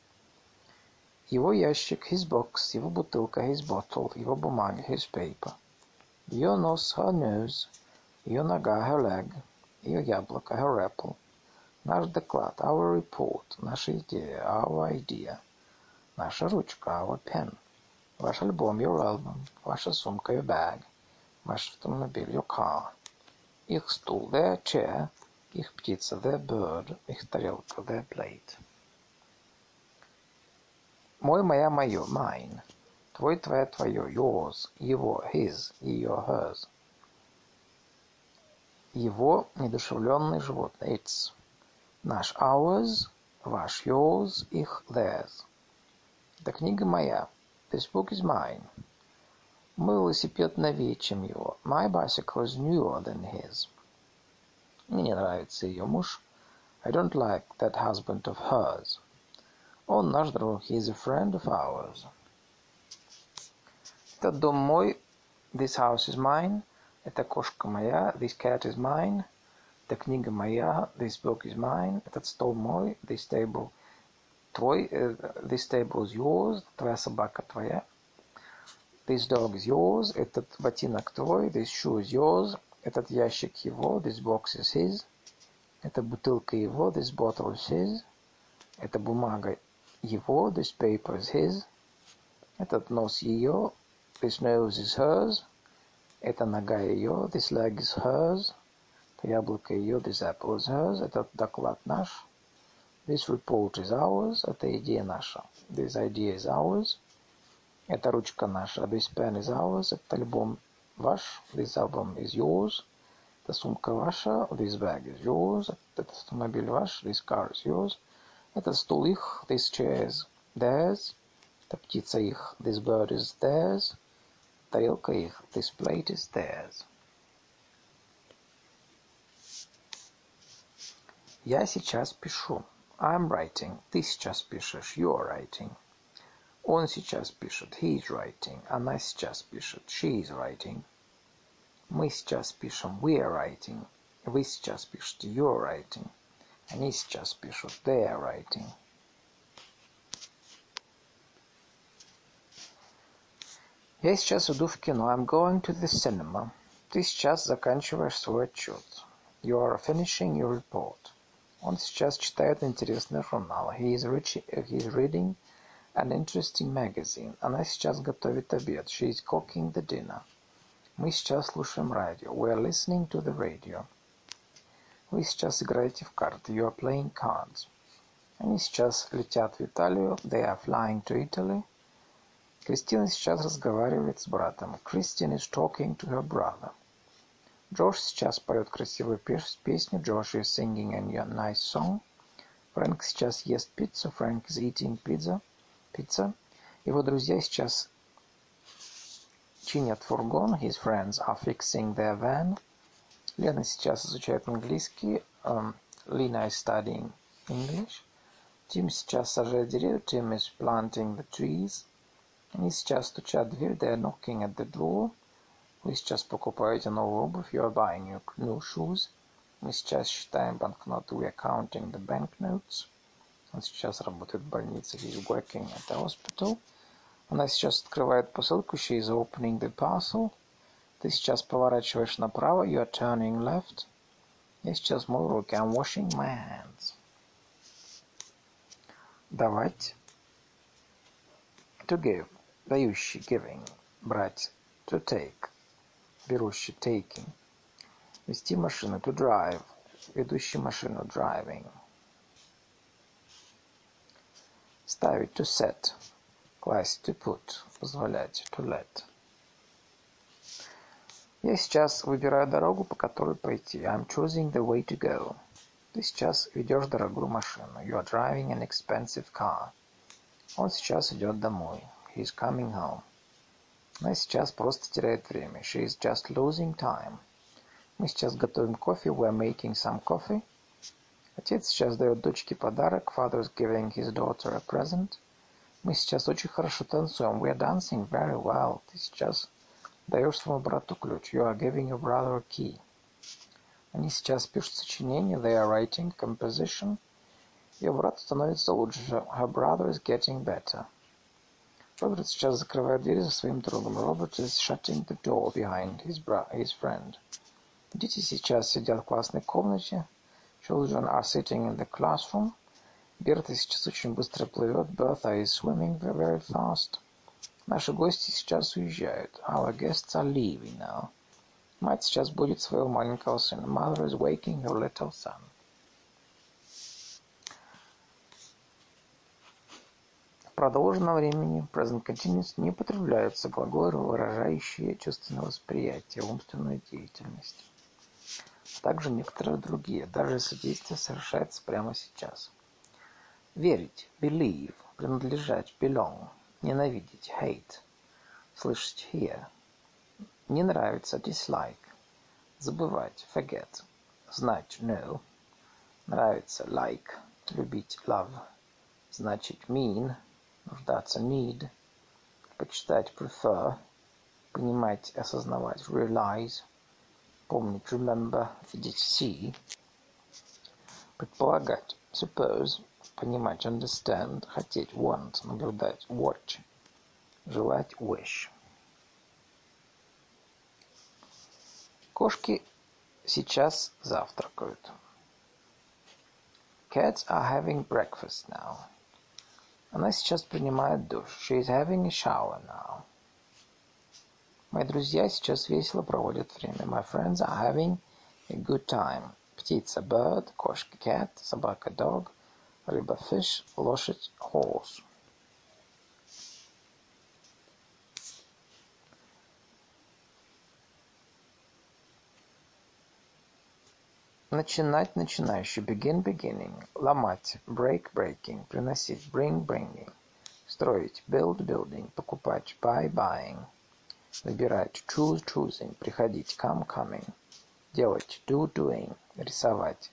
Его ящик, his box, его бутылка, his bottle, его бумага, his paper. Ее нос, her nose, ее нога, her leg, ее яблоко, her apple. Наш доклад, our report, наша идея, our idea. Наша ручка, our pen. Ваш альбом, your album. Ваша сумка, your bag. Ваш автомобиль, your car. Их стул, their chair. Их птица, their bird. Их тарелка, their plate. Мой, моя, мое, mine. Твой, твоя, твое, yours. Его, his, ее, hers. Его недушевленное животное, its. Наш, ours. Ваш, yours. Их, theirs. Это книга моя. This book is mine. Мой велосипед новее, чем его. My bicycle is newer than his. Мне не нравится ее муж. I don't like that husband of hers. Он наш друг. He is a friend of ours. Этот дом мой. This house is mine. Эта кошка моя. This cat is mine. Эта книга моя. This book is mine. Этот стол мой. This table твой. This table is yours. Твоя собака твоя. This dog is yours. Этот ботинок твой. This shoe is yours. Этот ящик его. This box is his. Эта бутылка его. This bottle is his. Эта бумага его. This paper is his. Этот нос ее. This nose is hers. Эта нога ее. This leg is hers. Это яблоко ее. This apple is hers. Этот доклад наш. This report is ours. Это идея наша. This idea is ours. Эта ручка наша. This pen is ours. Это альбом ваш. This album is yours. Эта сумка ваша. This bag is yours. Этот автомобиль ваш. This car is yours. Этот стул их. This chair is theirs. Эта птица их. This bird is theirs. Тарелка их. This plate is theirs. Я сейчас пишу. I'm writing. Ты сейчас пишешь. You're writing. Он сейчас пишет. He is writing. Она сейчас пишет. She is writing. Мы сейчас пишем. We are writing. Вы сейчас пишете. You're writing. Они сейчас пишут. They are writing. Я сейчас иду в кино. I'm going to the cinema. Ты сейчас заканчиваешь свой отчет. You are finishing your report. Он сейчас читает интересный журнал. He is, rich, he is reading an interesting magazine. Она сейчас готовит обед. She is cooking the dinner. Мы сейчас слушаем радио. We are listening to the radio. Вы сейчас играете в карты. You are playing cards. Они сейчас летят в Италию. They are flying to Italy. Кристина сейчас разговаривает с братом. Christine is talking to her brother. Джош сейчас поет красивую песню. Josh is singing a nice song. Фрэнк сейчас ест пиццу. Frank is eating pizza. Pizza. Его друзья сейчас чинят фургон. His friends are fixing their van. Лена сейчас изучает английский. Um, Lena is studying English. Тим сейчас сажает деревья. Tim is planting the trees. Они сейчас стучат в дверь. They are knocking at the door. Вы сейчас покупаете новую обувь. You are buying your new shoes. Мы сейчас считаем банкноты. We are counting the banknotes. Он сейчас работает в больнице. He is working at the hospital. Она сейчас открывает посылку. She is opening the parcel. Ты сейчас поворачиваешь направо. You are turning left. Я сейчас мою руки. I'm washing my hands. Давать. To give. Дающий. Giving. Брать. To take. Берущий. Taking. Вести машину. To drive. Ведущий машину. Driving. Ставить. To set. Класть. To put. Позволять. To let. Я сейчас выбираю дорогу, по которой пойти. I'm choosing the way to go. Ты сейчас ведешь дорогую машину. You are driving an expensive car. Он сейчас идет домой. He is coming home. Она сейчас просто теряет время. She is just losing time. Мы сейчас готовим кофе. We are making some coffee. Отец сейчас дает дочке подарок. Father is giving his daughter a present. Мы сейчас очень хорошо танцуем. We are dancing very well. Ты сейчас даешь своему брату ключ. You are giving your brother a key. Они сейчас пишут сочинение. They are writing composition. Ее брат становится лучше. Her brother is getting better. Роберт сейчас закрывает дверь за своим другом. Роберт is shutting the door behind his, his friend. Дети сейчас сидят в классной комнате. Children are sitting in the classroom. Берта сейчас очень быстро плывет. Bertha is swimming very fast. Наши гости сейчас уезжают. Our guests are leaving now. Мать сейчас будет своего маленького сына. Mother is waking her little son. В продолженном времени present continuous не употребляются глаголы, выражающие чувственное восприятие, умственную деятельность, также некоторые другие, даже если действие совершается прямо сейчас. Верить, believe, принадлежать, belong, ненавидеть, hate, слышать, hear, не нравится, dislike, забывать, forget, знать, know, нравится, like, любить, love, значить, mean, нуждаться, need, почитать, prefer, понимать, осознавать, realize, помнить, remember, видеть, see, предполагать, suppose, понимать, understand, хотеть, want, наблюдать, watch, желать, wish. Кошки сейчас завтракают. Cats are having breakfast now. Она сейчас принимает душ. She is having a shower now. Мои друзья сейчас весело проводят время. My friends are having a good time. Птица bird, кошка cat, собака dog, рыба fish, лошадь horse. Начинать начинающий. Begin beginning, ломать. Break breaking, приносить. Bring bringing, строить. Build building, покупать. Buy buying, выбирать choose choosing, приходить come coming, делать do doing, рисовать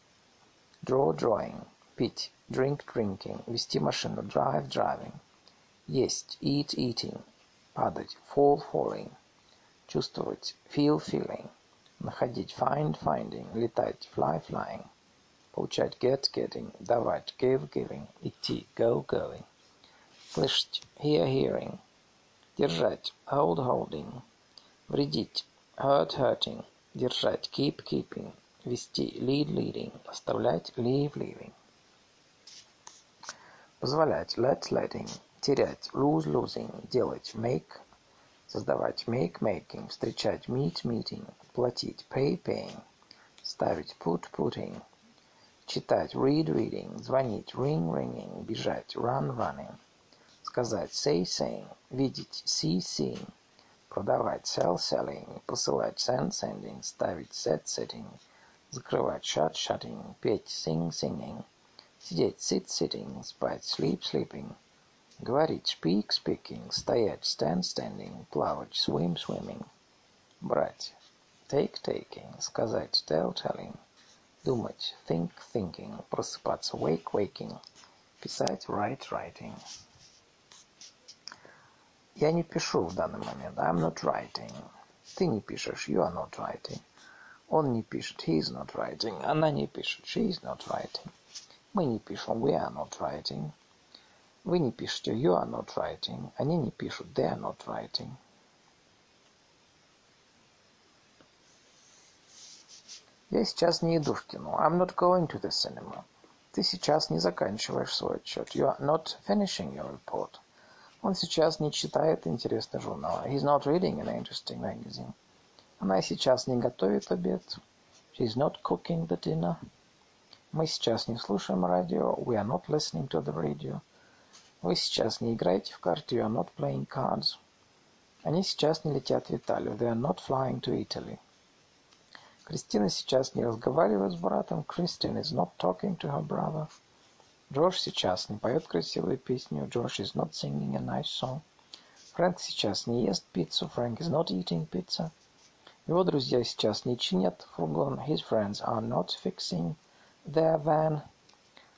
draw drawing, пить drink drinking, вести машину drive driving, есть eat eating, падать fall falling, чувствовать feel feeling, находить find finding, летать fly flying, получать get getting, давать give giving, идти go going, слышать hear hearing, держать hold holding, вредить hurt hurting, держать keep keeping, вести lead leading, оставлять leave leaving, позволять let letting, терять lose losing, делать make создавать make making, встречать meet meeting, платить pay paying, ставить put putting, читать read reading, звонить ring ringing, бежать run running, сказать say saying, видеть see seeing, продавать sell selling, посылать send sending, ставить set setting, закрывать shut shutting, петь sing singing, сидеть sit sitting, спать sleep sleeping, говорить speak speaking, стоять stand standing, плавать swim swimming, брать take taking, сказать tell telling, думать think thinking, просыпаться wake waking, писать write writing. Я не пишу в данный момент. I'm not writing. Ты не пишешь. You are not writing. Он не пишет. He is not writing. Она не пишет. She is not writing. Мы не пишем. We are not writing. Вы не пишете. You are not writing. Они не пишут. They are not writing. Я сейчас не иду в кино. I'm not going to the cinema. Ты сейчас не заканчиваешь свой отчет. You are not finishing your report. Он сейчас не читает интересный журнал. He's not reading an interesting magazine. Она сейчас не готовит обед. She's not cooking the dinner. Мы сейчас не слушаем радио. We are not listening to the radio. Вы сейчас не играете в карты. You are not playing cards. Они сейчас не летят в Италию. They are not flying to Italy. Кристина сейчас не разговаривает с братом. Christine is not talking to her brother. Джордж сейчас не поет красивую песню. George is not singing a nice song. Фрэнк сейчас не ест пиццу. Frank is not eating pizza. Его друзья сейчас не чинят фургон. His friends are not fixing their van.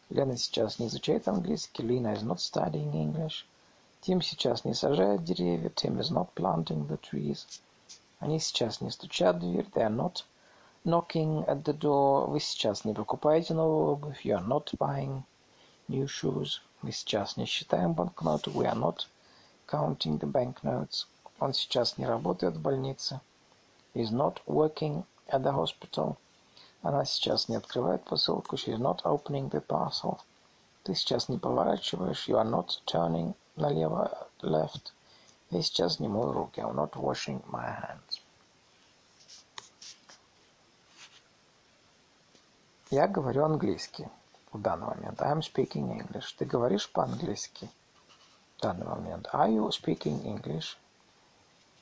Лена сейчас не изучает английский. Lena is not studying English. Тим сейчас не сажает деревья. Tim is not planting the trees. Они сейчас не стучат в дверь. They are not knocking at the door. Вы сейчас не покупаете новую обувь. You are not buying new shoes. Мы сейчас не считаем банкноты. We are not counting the banknotes. Он сейчас не работает в больнице. Is not working at the hospital. Она сейчас не открывает посылку. She is not opening the parcel. Ты сейчас не поворачиваешь. You are not turning налево, left. Я сейчас не мою руки. I'm not washing my hands. Я говорю английский в данный момент. I'm speaking English. Ты говоришь по-английски в данный момент. Are you speaking English?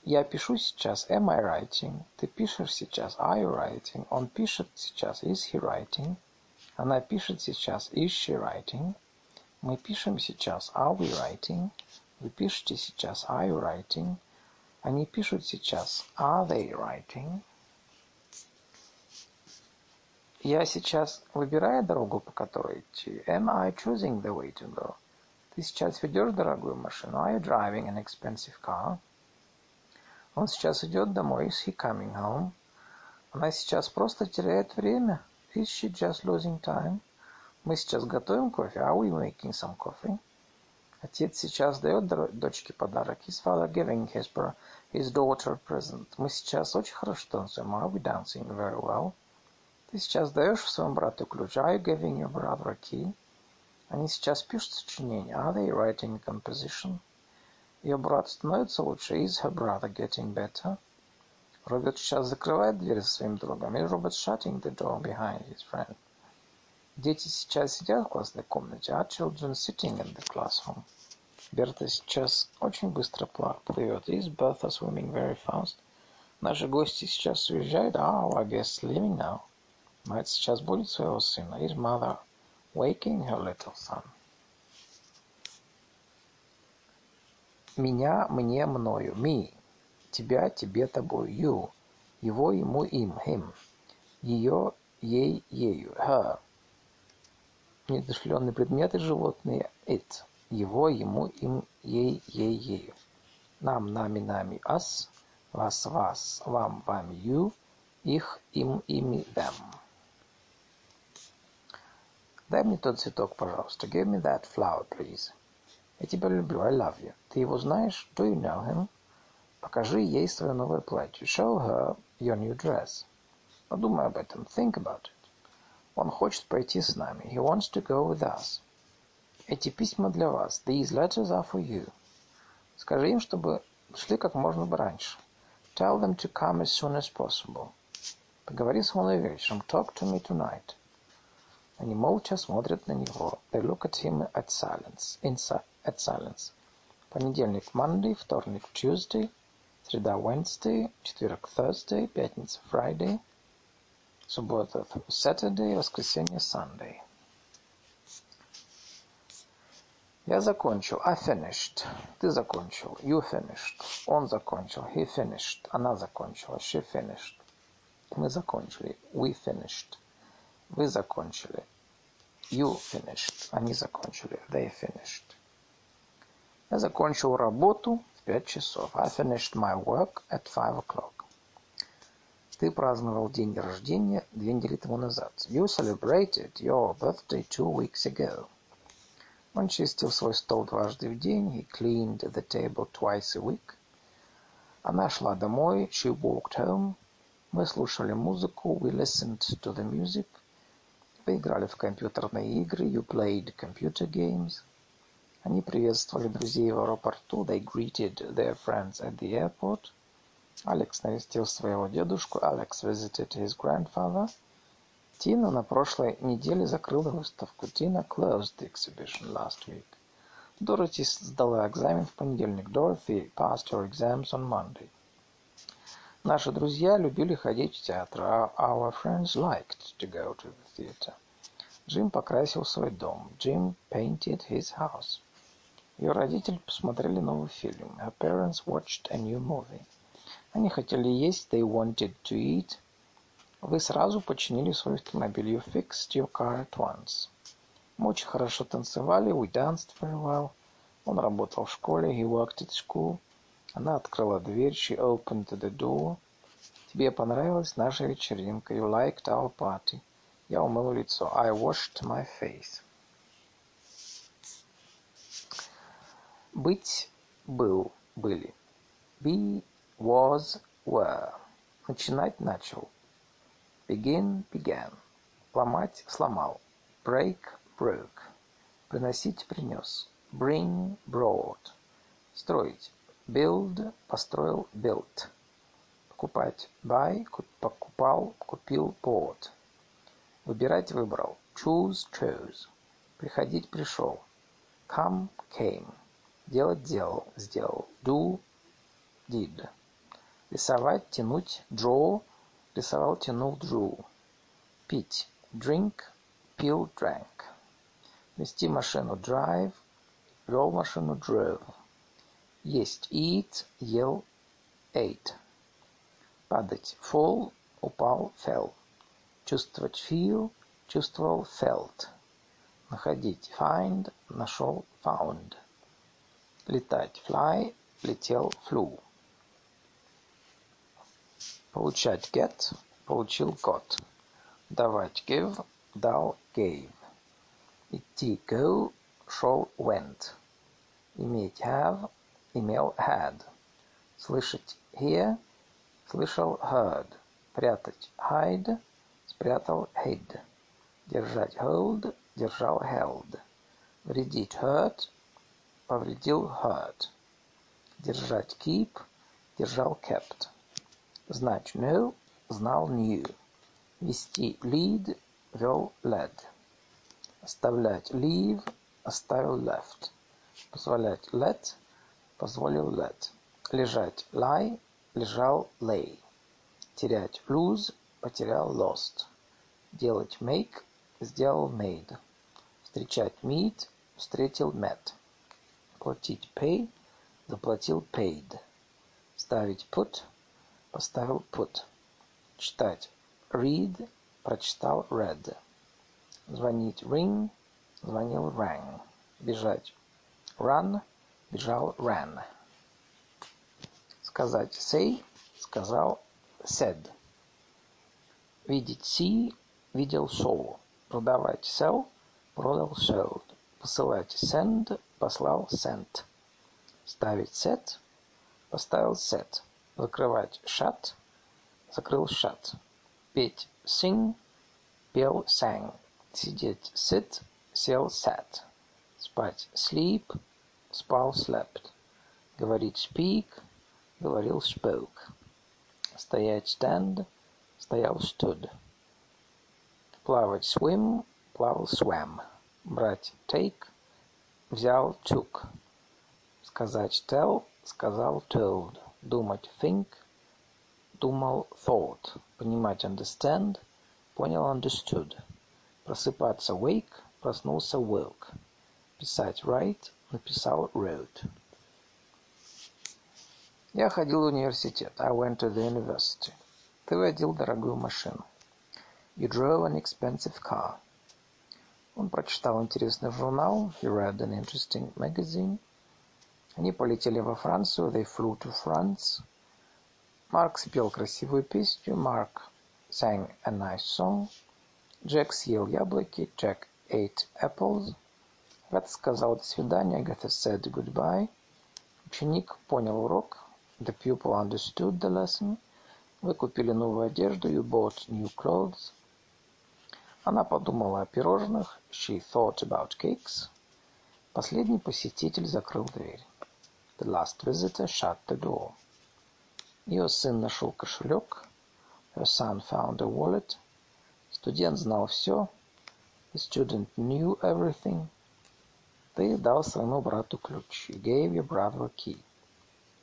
Я пишу сейчас. Am I writing? Ты пишешь сейчас. Are you writing? Он пишет сейчас. Is he writing? Она пишет сейчас. Is she writing? Мы пишем сейчас. Are we writing? Вы пишете сейчас. Are you writing? Они пишут сейчас. Are they writing? Я сейчас выбираю дорогу, по которой идти. Am I choosing the way to go? Ты сейчас ведешь дорогую машину. Are you driving an expensive car? Он сейчас идет домой. Is he coming home? Она сейчас просто теряет время. Is she just losing time? Мы сейчас готовим кофе. Are we making some coffee? Отец сейчас дает дочке подарок. His father giving his, his daughter present. Мы сейчас очень хорошо танцуем. Are we dancing very well? Ты сейчас даешь своему брату ключ. Are you giving your brother a key? Они сейчас пишут сочинение. Are they writing a composition? Ее брат становится лучше. Is her brother getting better? Роберт сейчас закрывает дверь за своим другом. Is Robert shutting the door behind his friend? Дети сейчас сидят в классной комнате. Are children sitting in the classroom? Берта сейчас очень быстро плывет. Is Bertha swimming very fast? Наши гости сейчас уезжают. Ah, our guests leaving now. Мать сейчас будет своего сына. Is mother waking her little son? Меня, мне, мною. Me. Тебя, тебе, тобой. You. Его, ему, им. Him. Ее, ей, ею. Her. Недушленные предметы животные. It. Его, ему, им, ей, ей, ею. Нам, нами, нами. Us. Вас, вас. Вам, вами. You. Их, им, ими, them. Дай мне тот цветок, пожалуйста. Give me that flower, please. Я тебя люблю. I love you. Ты его знаешь? Do you know him? Покажи ей свое новое платье. Show her your new dress. Подумай об этом. Think about it. Он хочет пойти с нами. He wants to go with us. Эти письма для вас. These letters are for you. Скажи им, чтобы шли как можно бы раньше. Tell them to come as soon as possible. Поговори со мной вечером. Talk to me tonight. Они молча смотрят на него. They look at him at silence. In, at silence. Понедельник Monday, вторник Tuesday, среда Wednesday, четверг Thursday, пятница Friday, суббота Saturday, воскресенье Sunday. Я закончил. I finished. Ты закончил. You finished. Он закончил. He finished. Она закончила. She finished. Мы закончили. We finished. Вы закончили. You finished. Они закончили. They finished. Я закончил работу в пять часов. I finished my work at five o'clock. Ты праздновал день рождения две недели тому назад. You celebrated your birthday two weeks ago. Он чистил свой стол дважды в день. He cleaned the table twice a week. Она шла домой. She walked home. Мы слушали музыку. We listened to the music. Вы играли в компьютерные игры. You played computer games. Они приветствовали друзей в аэропорту. They greeted their friends at the airport. Алекс навестил своего дедушку. Alex visited his grandfather. Тина на прошлой неделе закрыла выставку. Tina closed the exhibition last week. Дороти сдала экзамен в понедельник. Dorothy passed her exams on Monday. Наши друзья любили ходить в театр. Our friends liked to go to the theater. Джим покрасил свой дом. Jim painted his house. Ее родители посмотрели новый фильм. Her parents watched a new movie. Они хотели есть. They wanted to eat. Вы сразу починили свой автомобиль. You fixed your car at once. Мы очень хорошо танцевали. We danced very well. Он работал в школе. He worked at school. Она открыла дверь. She opened the door. Тебе понравилась наша вечеринка. You liked our party. Я умыл лицо. I washed my face. Быть, был, были. Be, was, were. Начинать, начал. Begin, began. Ломать, сломал. Break, broke. Приносить – принес. Bring – brought. Строить. Build – построил, built. Покупать. Buy – покупал, купил, bought. Выбирать – выбрал. Choose – chose. Приходить – пришел. Come – came. Делать – делал, сделал. Do – did. Рисовать – тянуть. Draw – рисовал, тянул, drew. Пить. Drink – пил, drank. Вести машину – drive. Вел машину – drove. Есть – eat, ел, ate. Падать – fall, упал, fell. Чувствовать – feel, чувствовал, felt. Находить – find, нашел, found. Летать – fly, летел, flew. Получать – get, получил, got. Давать – give, дал, gave. Идти – go, шел, went. Иметь – have, имел, had. Слышать – hear, слышал, heard. Прятать – hide, спрятал, hid. Держать – hold, держал, held. Вредить – hurt, повредил, hurt. Держать – keep, держал, kept. Знать – know, знал, knew. Вести – lead, вел, led. Оставлять leave, оставил left. Позволять let, позволил let. Лежать lie, лежал lay. Терять lose, потерял lost. Делать make, сделал made. Встречать meet, встретил met. Платить pay, заплатил paid. Ставить put, поставил put. Читать read, прочитал read. Звонить ring, звонил rang. Бежать run, бежал ran. Сказать say, сказал said. Видеть see, видел saw. Продавать sell, продал sold. Посылать send, послал sent. Ставить set, поставил set. Закрывать shut, закрыл shut. Петь sing, пел sang. Сидеть sit, сел sat. Спать sleep, спал slept. Говорить speak, говорил spoke. Стоять stand, стоял stood. Плавать swim, плавал swam. Брать take, взял took. Сказать tell, сказал told. Думать think, думал thought. Понимать understand, понял understood. Просыпаться wake, проснулся woke. Писать write, написал wrote. Я ходил в университет. I went to the university. Ты водил дорогую машину. You drove an expensive car. Он прочитал интересный журнал. He read an interesting magazine. Они полетели во Францию. They flew to France. Марк спел красивую песню. Mark sang a nice song. Джек съел яблоки. Jack ate apples. Агата сказала «до свидания». Agatha said goodbye. Ученик понял урок. The pupil understood the lesson. Вы купили новую одежду. You bought new clothes. Она подумала о пирожных. She thought about cakes. Последний посетитель закрыл дверь. The last visitor shut the door. Ее сын нашел кошелек. Her son found a wallet. Студент знал все. The student knew everything. Ты дал своему брату ключ. You gave your brother a key.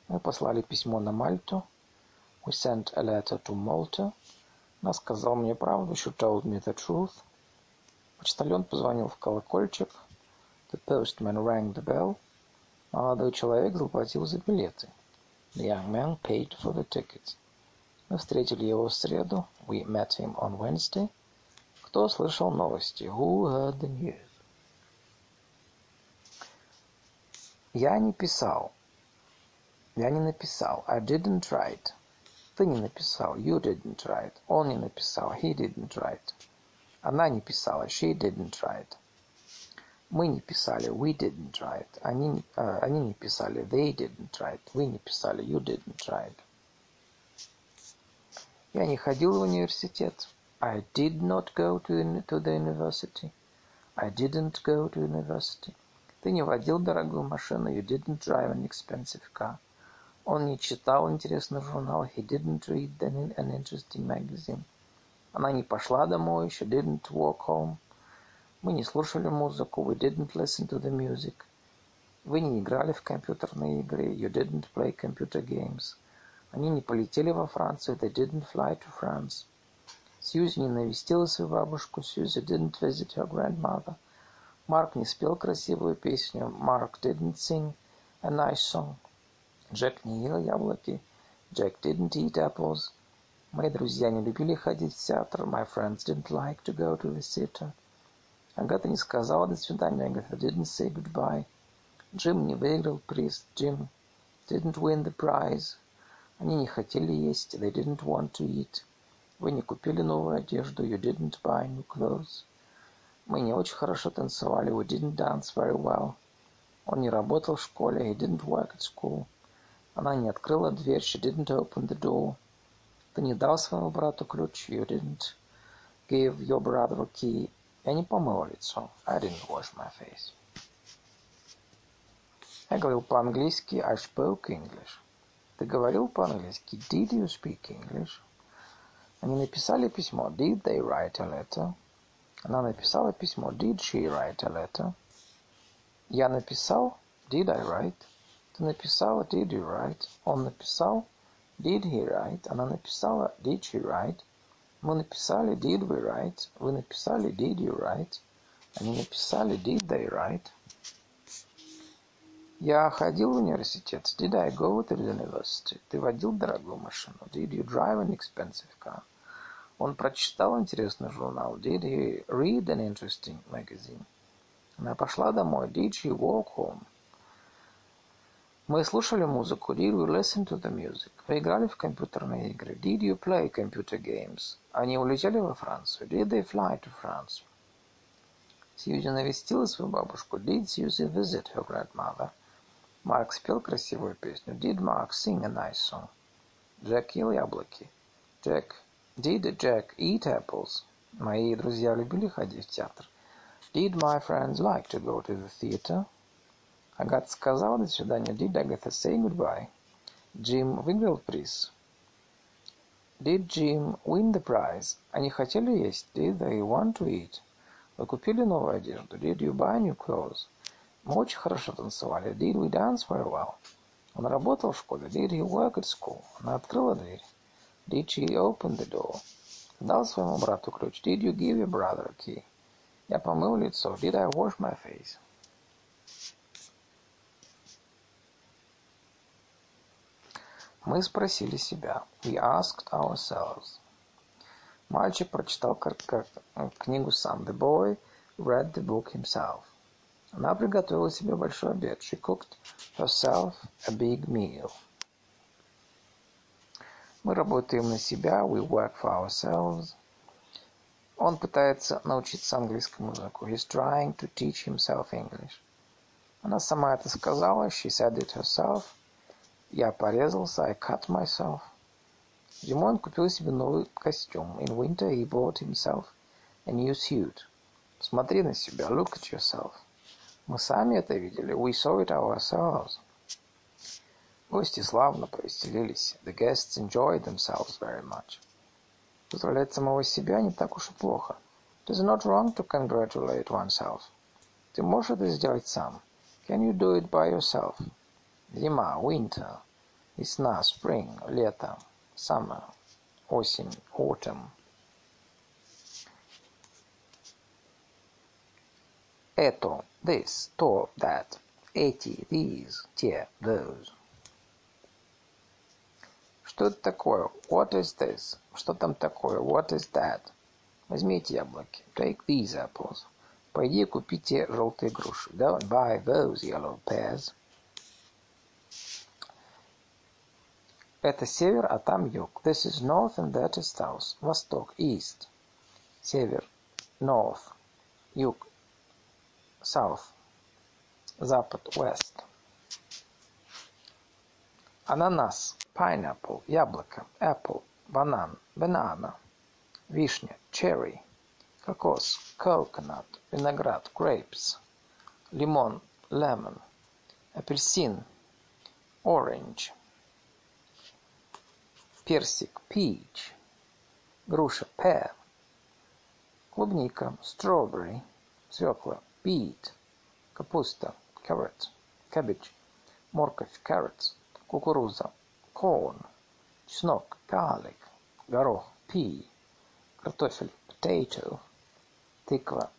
Мы послали письмо на Мальту. We sent a letter to Malta. Она сказала мне правду. She told me the truth. Почтальон позвонил в колокольчик. The postman rang the bell. Молодой человек заплатил за билеты. The young man paid for the tickets. Мы встретили его в среду. We met him on Wednesday. Кто слышал новости? Who heard the news? Я не писал. Я не написал. I didn't write. Ты не написал. You didn't write. Он не написал. He didn't write. Она не писала. She didn't write. Мы не писали. We didn't write. Они, э, они не писали. They didn't write. Вы не писали. You didn't write. Я не ходил в университет. I did not go to, to the university. I didn't go to university. Ты не водил дорогую машину. You didn't drive an expensive car. Он не читал интересный журнал. He didn't read an, interesting magazine. Она не пошла домой. She didn't walk home. Мы не слушали музыку. We didn't listen to the music. Вы не играли в компьютерные игры. You didn't play computer games. Они не полетели во Францию. They didn't fly to France. Сьюзи не навестила свою бабушку. Сьюзи didn't visit her grandmother. Марк не спел красивую песню. Mark didn't sing a nice song. Джек не ел яблоки. Jack didn't eat apples. Мои друзья не любили ходить в театр. My friends didn't like to go to the theater. Агата не сказала «до свидания». Агата didn't say goodbye. Джим не выиграл приз. Jim didn't win the prize. Они не хотели есть. They didn't want to eat. Вы не купили новую одежду. You didn't buy new clothes. Мы не очень хорошо танцевали. We didn't dance very well. Он не работал в школе. He didn't work at school. Она не открыла дверь. She didn't open the door. Ты не дал своему брату ключ. You didn't give your brother a key. Я не помыл лицо. I didn't wash my face. Я говорил по-английски. I spoke English. Ты говорил по-английски. Did you speak English? Они написали письмо. Did they write a letter? Она написала письмо. Did she write a letter? Я написал. Did I write? Ты написала. Did you write? Он написал. Did he write? Она написала. Did she write? Мы написали. Did we write? Вы написали. Did you write? Они написали. Did they write? Я ходил в университет. Did I go to the university? Ты водил дорогую машину. Did you drive an expensive car? Он прочитал интересный журнал. Did he read an interesting magazine? Она пошла домой. Did she walk home? Мы слушали музыку. Did we listen to the music? Вы играли в компьютерные игры. Did you play computer games? Они улетели во Францию. Did they fly to France? Сьюзи навестила свою бабушку. Did Susie visit her grandmother? Марк спел красивую песню. Did Mark sing a nice song? Джек ел яблоки. Jack Did Jack eat apples? Мои друзья любили ходить в театр. Did my friends like to go to the theater? Агата сказала до свидания. Did Agatha say goodbye? Джим выиграл приз. Did Jim win the prize? Они хотели есть. Did they want to eat? Вы купили новую одежду. Did you buy new clothes? Мы очень хорошо танцевали. Did we dance very well? Он работал в школе. Did he work at school? Она открыла дверь. Did she open the door? Дал своему брату ключ. Did you give your brother a key? Я помыл лицо. Did I wash my face? Мы спросили себя. We asked ourselves. Мальчик прочитал книгу сам. The boy read the book himself. Она приготовила себе большой обед. She cooked herself a big meal. Мы работаем на себя, we work for ourselves. Он пытается научиться английскому языку. He's trying to teach himself English. Она сама это сказала. She said it herself. Я порезался. I cut myself. Зимой он купил себе новый костюм. In winter he bought himself a new suit. Смотри на себя. Look at yourself. Мы сами это видели. We saw it ourselves. Гости славно повеселились. The guests enjoyed themselves very much. Поздравлять самого себя не так уж и плохо. It is not wrong to congratulate oneself. Ты можешь это сделать сам. Can you do it by yourself? Зима, winter. Весна, spring, лето, summer, осень, autumn. Это, this, то, that, эти, these, те, those. Что это такое? What is this? Что там такое? What is that? Возьмите яблоки. Take these apples. Пойди купите желтые груши. Don't buy those yellow pears. Это север, а там юг. This is north and that is south. Восток, east. Север, north. Юг, south. Запад, west. Ананас pineapple – яблоко, apple – банан, banana – вишня, cherry, кокос, coconut, виноград, grapes, лимон, lemon, апельсин, orange, персик, peach, груша, pear, клубника, strawberry, свекла, beet, капуста, carrot, cabbage, морковь, carrots, кукуруза, corn, чеснок, garlic, горох, pea, картофель, potato, тыква,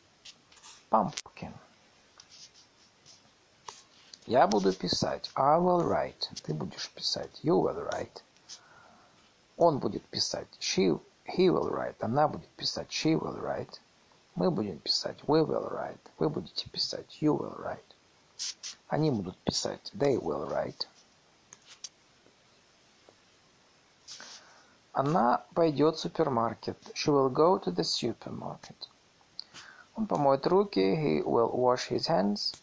pumpkin. Я буду писать. I will write. Ты будешь писать. You will write. Он будет писать. She, he will write. Она будет писать. She will write. Мы будем писать. We will write. Вы будете писать. You will write. Они будут писать. They will write. Она пойдет в супермаркет. She will go to the supermarket. Он помоет руки. He will wash his hands.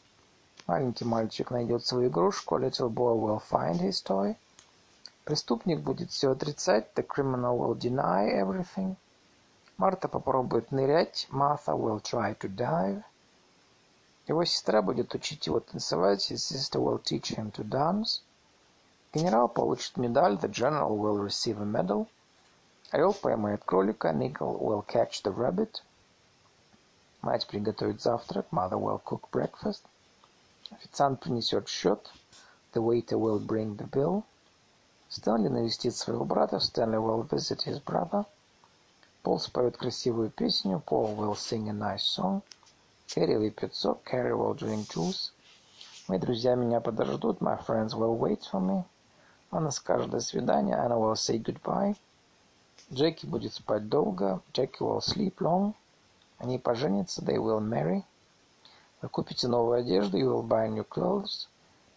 Маленький мальчик найдет свою игрушку. Little boy will find his toy. Преступник будет все отрицать. The criminal will deny everything. Марта попробует нырять. Martha will try to dive. Его сестра будет учить его танцевать. His sister will teach him to dance. Генерал получит медаль. The general will receive a medal. Орел поймает кролика. Eagle will catch the rabbit. Мать приготовит завтрак. Mother will cook breakfast. Официант принесет счет. The waiter will bring the bill. Стэнли навестит своего брата. Stanley will visit his brother. Пол споет красивую песню. Paul will sing a nice song. Кэрри выпьет сок. Carrie will drink juice. Мои друзья меня подождут. My friends will wait for me. Она скажет до свидания. Anna will say goodbye. Джеки будет спать долго. Jackie will sleep long. Они поженятся. They will marry. Вы купите новую одежду, you will buy new clothes.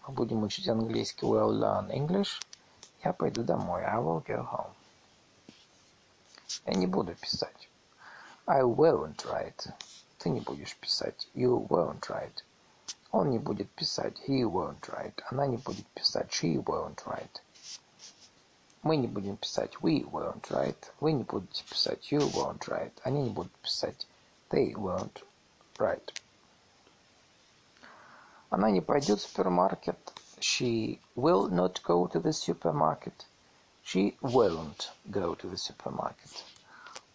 Мы будем учить английский, we'll learn English. Я пойду домой, I will go home. Я не буду писать. I won't write. Ты не будешь писать. You won't write. Он не будет писать. He won't write. Она не будет писать. She won't write. Мы не будем писать. We won't write. Вы не будете писать. You won't write. Они не будут писать. They won't write. Она не пойдет в супермаркет. She will not go to the supermarket. She won't go to the supermarket.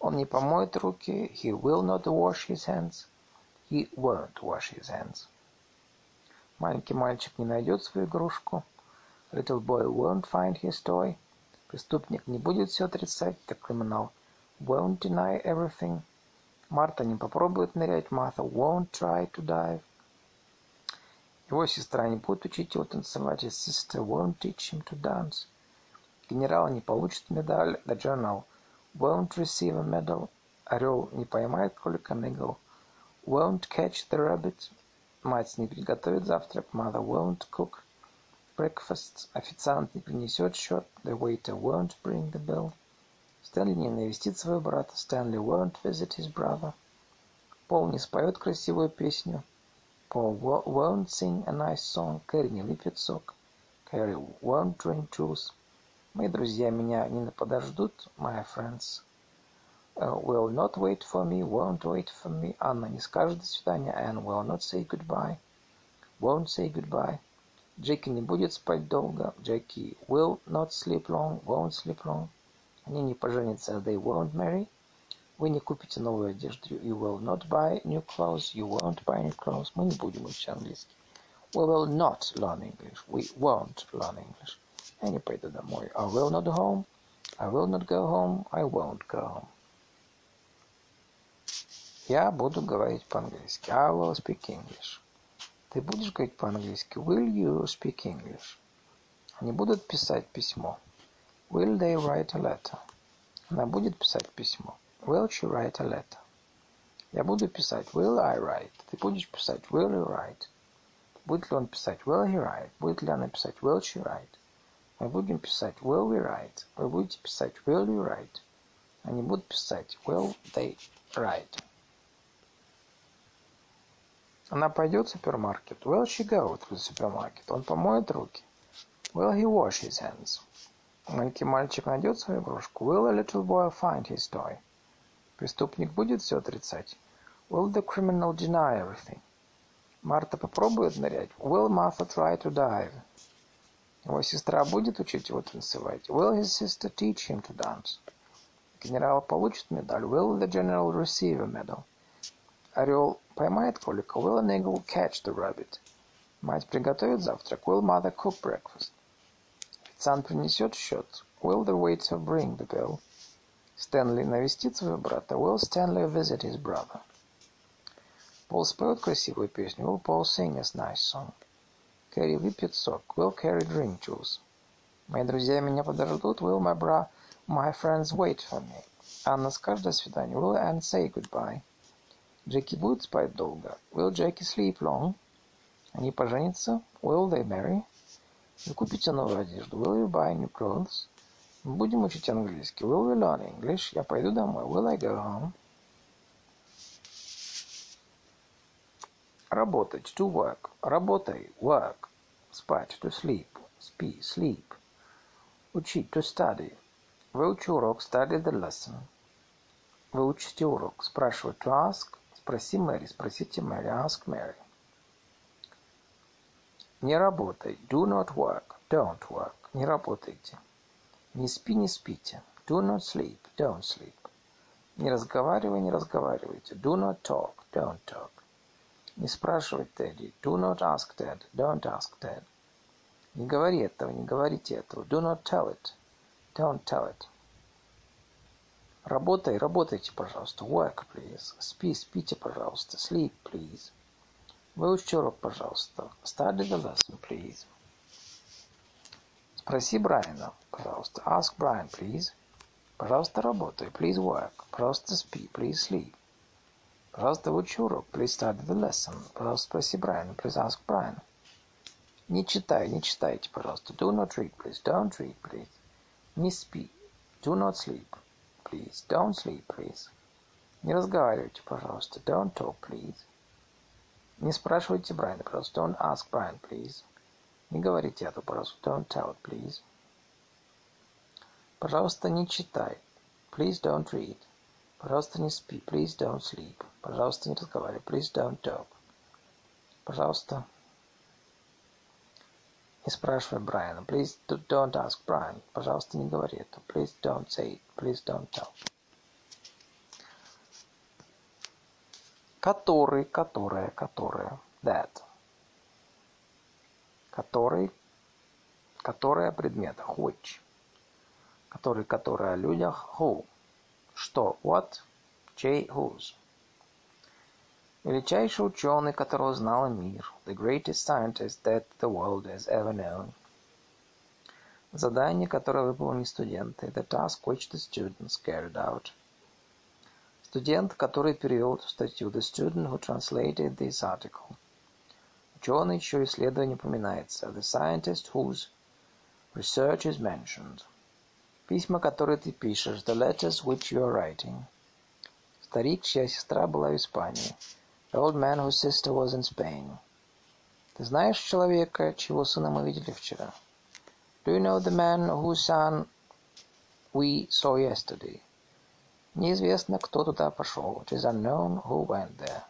Он не помоет руки. He will not wash his hands. He won't wash his hands. Маленький мальчик не найдет свою игрушку. Little boy won't find his toy. Преступник не будет все отрицать. The criminal won't deny everything. Марта не попробует нырять. Martha won't try to dive. Его сестра не будет учить его танцевать. His sister won't teach him to dance. Генерал не получит медаль. The general won't receive a medal. Орел не поймает кролика. Eagle won't catch the rabbit. Мать не приготовит завтрак. Mother won't cook breakfast. Официант не принесет счет. The waiter won't bring the bill. Стэнли не навестит своего брата. Stanley won't visit his brother. Пол не споет красивую песню. Paul won't sing a nice song. Кэрри не выпьет сок. Кэрри won't drink juice. Мои друзья меня не подождут. My friends uh, will not wait for me, won't wait for me. Анна не скажет до свидания. Anne will not say goodbye. Won't say goodbye. Джеки не будет спать долго. Джеки will not sleep long, won't sleep long. Они не поженятся. They won't marry. Вы не купите новую одежду. You will not buy new clothes. You won't buy new clothes. Мы не будем учить английский. We will not learn English. We won't learn English. Я не пойду домой. I will not home. I will not go home. I won't go home. Я буду говорить по-английски. I will speak English. Ты будешь говорить по-английски? Will you speak English? Они будут писать письмо. Will they write a letter? Она будет писать письмо. Will she write a letter? Я буду писать. Will I write? Ты будешь писать. Will you write? Будет ли он писать? Will he write? Будет ли она писать? Will she write? Мы будем писать. Will we write? Вы будете писать. Will you write? Они будут писать. Will they write? Она пойдет в супермаркет. Will she go to the supermarket? Он помоет руки. Will he wash his hands? Маленький мальчик найдет свою игрушку. Will a little boy find his toy? Преступник будет все отрицать? Will the criminal deny everything? Марта попробует нырять? Will Martha try to dive? Его сестра будет учить его танцевать? Will his sister teach him to dance? Генерал получит медаль? Will the general receive a medal? Орел поймает кролика? Will an eagle catch the rabbit? Мать приготовит завтрак? Will mother cook breakfast? Официант принесет счет? Will the waiter bring the bill? Стэнли навестит своего брата? Will Stanley visit his brother? Пол споет красивую песню. Will Paul sing a nice song? Кэрри выпьет сок. Will Carrie drink juice? Мои друзья меня подождут. Will my bra... my friends wait for me? Анна скажет до свидания. Will Anne say goodbye? Джеки будет спать долго. Will Jackie sleep long? Они поженятся. Will they marry? Вы купите новую одежду. Will you buy new clothes? Мы будем учить английский. Will we learn English? Я пойду домой. Will I go home? Работать. To work. Работай. Work. Спать. To sleep. Спи. Sleep. Учить. To study. Выучи урок. Study the lesson. Выучите урок. Спрашивать. To ask. Спроси Мэри. Спросите Мэри. Ask Mary. Не работай. Do not work. Don't work. Не работайте. Не спи, не спите. Do not sleep. Don't sleep. Не разговаривай, не разговаривайте. Do not talk. Don't talk. Не спрашивай Тедди. Do not ask Ted. Don't ask Ted. Не говори этого, не говорите этого. Do not tell it. Don't tell it. Работай, работайте, пожалуйста. Work, please. Спи, спите, пожалуйста. Sleep, please. Выучи урок, пожалуйста. Study the lesson, please. Спроси Брайана, пожалуйста. Ask Brian, please. Пожалуйста, работай. Please work. Пожалуйста, спи. Please sleep. Пожалуйста, выучи урок. Please study the lesson. Пожалуйста, спроси Брайана. Please ask Brian. Не читай, не читайте, пожалуйста. Do not read, please. Don't read, please. Не спи. Do not sleep, please. Don't sleep, please. Не разговаривайте, пожалуйста. Don't talk, please. Не спрашивайте Брайана, пожалуйста. Don't ask Brian, please. Не говорите это, пожалуйста. Don't tell please. Пожалуйста, не читай. Please don't read. Пожалуйста, не спи. Please don't sleep. Пожалуйста, не разговаривай. Please don't talk. Пожалуйста, не спрашивай Брайана. Please don't ask Brian. Пожалуйста, не говори это. Please don't say it. Please don't tell. Который, которая, которая. That. Который, которая о предметах. Which. Который, которая о людях. Who. Что? What? Чей? Whose. Величайший ученый, которого знал мир. The greatest scientist that the world has ever known. Задание, которое выполнили студенты. The task which the students carried out. Студент, который перевел эту статью. The student who translated this article. Ученый, чье исследование упоминается. The scientist whose research is mentioned. Письма, которые ты пишешь. The letters which you are writing. Старик, чья сестра была в Испании. The old man whose sister was in Spain. Ты знаешь человека, чьего сына мы видели вчера? Do you know the man whose son we saw yesterday? Неизвестно, кто туда пошел. It is unknown who went there.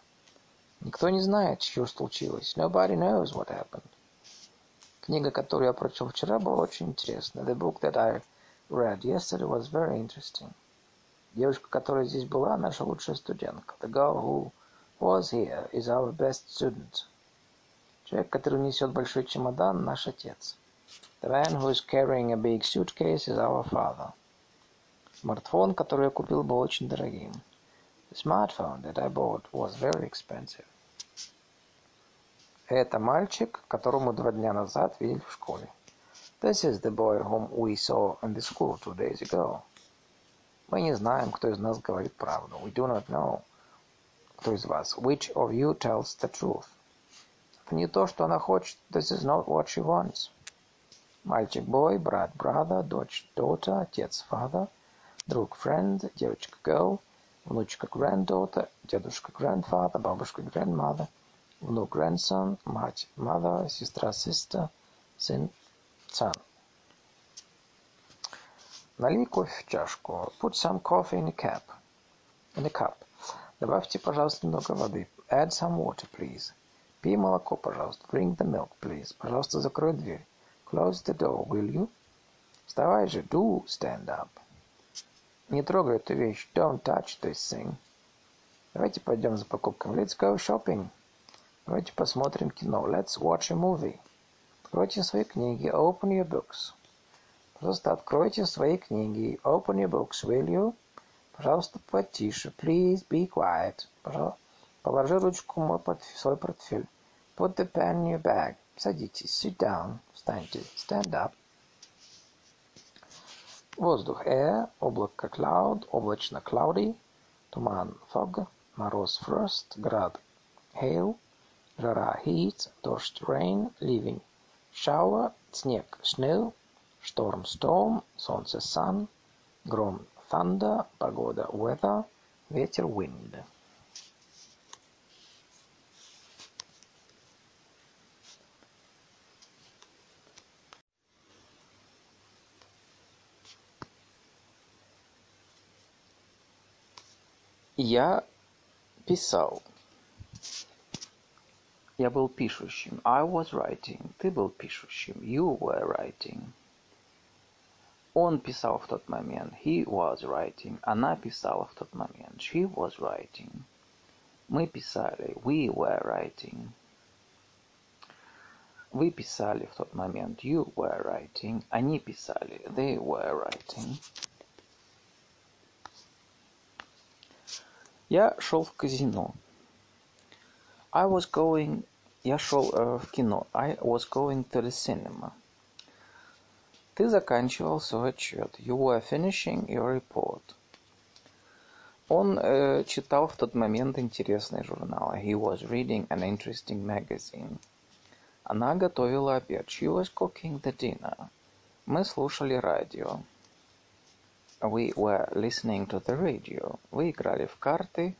Никто не знает, что случилось. Nobody knows what happened. Книга, которую я прочел вчера, была очень интересна. The book that I read yesterday was very interesting. Девушка, которая здесь была, наша лучшая студентка. The girl who was here is our best student. Человек, который несет большой чемодан, наш отец. The man who is carrying a big suitcase is our father. Смартфон, который я купил, был очень дорогим. The smartphone that I bought was very expensive. Это мальчик, которого мы два дня назад видели в школе. This is the boy whom we saw in the school two days ago. Мы не знаем, кто из нас говорит правду. We do not know, кто из вас. Which of you tells the truth? Это не то, что она хочет. This is not what she wants. Мальчик boy, брат brother, дочь daughter, отец father, друг friend, девочка girl, внучка granddaughter, дедушка grandfather, бабушка grandmother, внук grandson, мать mother, сестра sister, сын son. Налей кофе в чашку. Put some coffee in a cup. In a cup. Добавьте, пожалуйста, немного воды. Add some water, please. Пей молоко, пожалуйста. Drink the milk, please. Пожалуйста, закрой дверь. Close the door, will you? Вставай же. Do stand up. Не трогай эту вещь. Don't touch this thing. Давайте пойдем за покупками. Let's go shopping. Давайте посмотрим кино. Let's watch a movie. Откройте свои книги. Open your books. Пожалуйста, откройте свои книги. Open your books, will you? Пожалуйста, потише. Please be quiet. Пожалуйста, положи ручку в мой портфель, свой портфель. Put the pen in your bag. Садитесь. Sit down. Встаньте. Stand up. Воздух. Air. Облако. Cloud. Облачно. Cloudy. Туман. Fog. Мороз. Frost. Град. Hail. Жара. Heat. Дождь. Rain. Living. Shower. Снег. Snow. Шторм. Storm. Солнце. Sun. Гром. Thunder. Погода. Weather. Ветер. Wind. Я писал. Я был пишущим. I was writing. Ты был пишущим. You were writing. Он писал в тот момент. He was writing. Она писала в тот момент. She was writing. Мы писали. We were writing. Вы писали в тот момент. You were writing. Они писали. They were writing. Я шел в казино. I was going... Я шел э, в кино. I was going to the cinema. Ты заканчивал свой отчет. You were finishing your report. Он э, читал в тот момент интересный журнал. He was reading an interesting magazine. Она готовила обед. She was cooking the dinner. Мы слушали радио. We were listening to the radio. Вы играли в карты.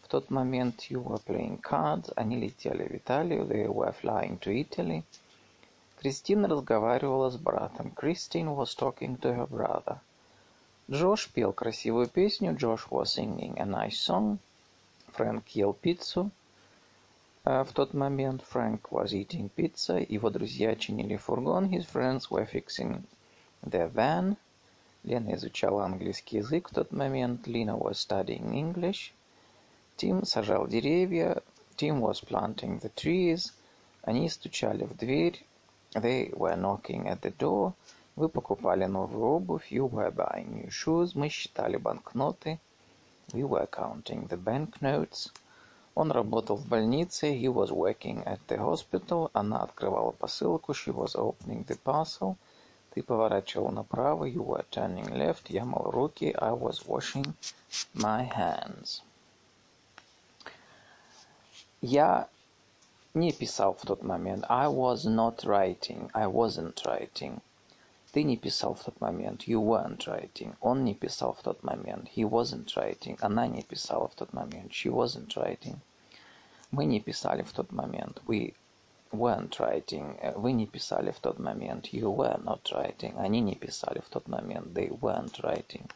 В тот момент you were playing cards. Они летели в Италию. They were flying to Italy. Кристина разговаривала с братом. Christine was talking to her brother. Джош пел красивую песню. Josh was singing a nice song. Фрэнк ел пиццу. В тот момент Frank was eating pizza. Его друзья чинили фургон. His friends were fixing their van. Лена изучала английский язык в тот момент. Lena was studying English. Тим сажал деревья. Tim was planting the trees. Они стучали в дверь. They were knocking at the door. Вы покупали новую обувь. You were buying new shoes. Мы считали банкноты. We were counting the banknotes. Он работал в больнице. He was working at the hospital. Она открывала посылку. She was opening the parcel. Ты поворачивал направо. You were turning left. Я мыл руки. I was washing my hands. Я не писал в тот момент. I was not writing. I wasn't writing. Ты не писал в тот момент. You weren't writing. Он не писал в тот момент. He wasn't writing. Она не писала в тот момент. She wasn't writing. Мы не писали в тот момент. We weren't writing. Вы не писали в тот момент. You were not writing. Они не писали в тот момент. They weren't writing.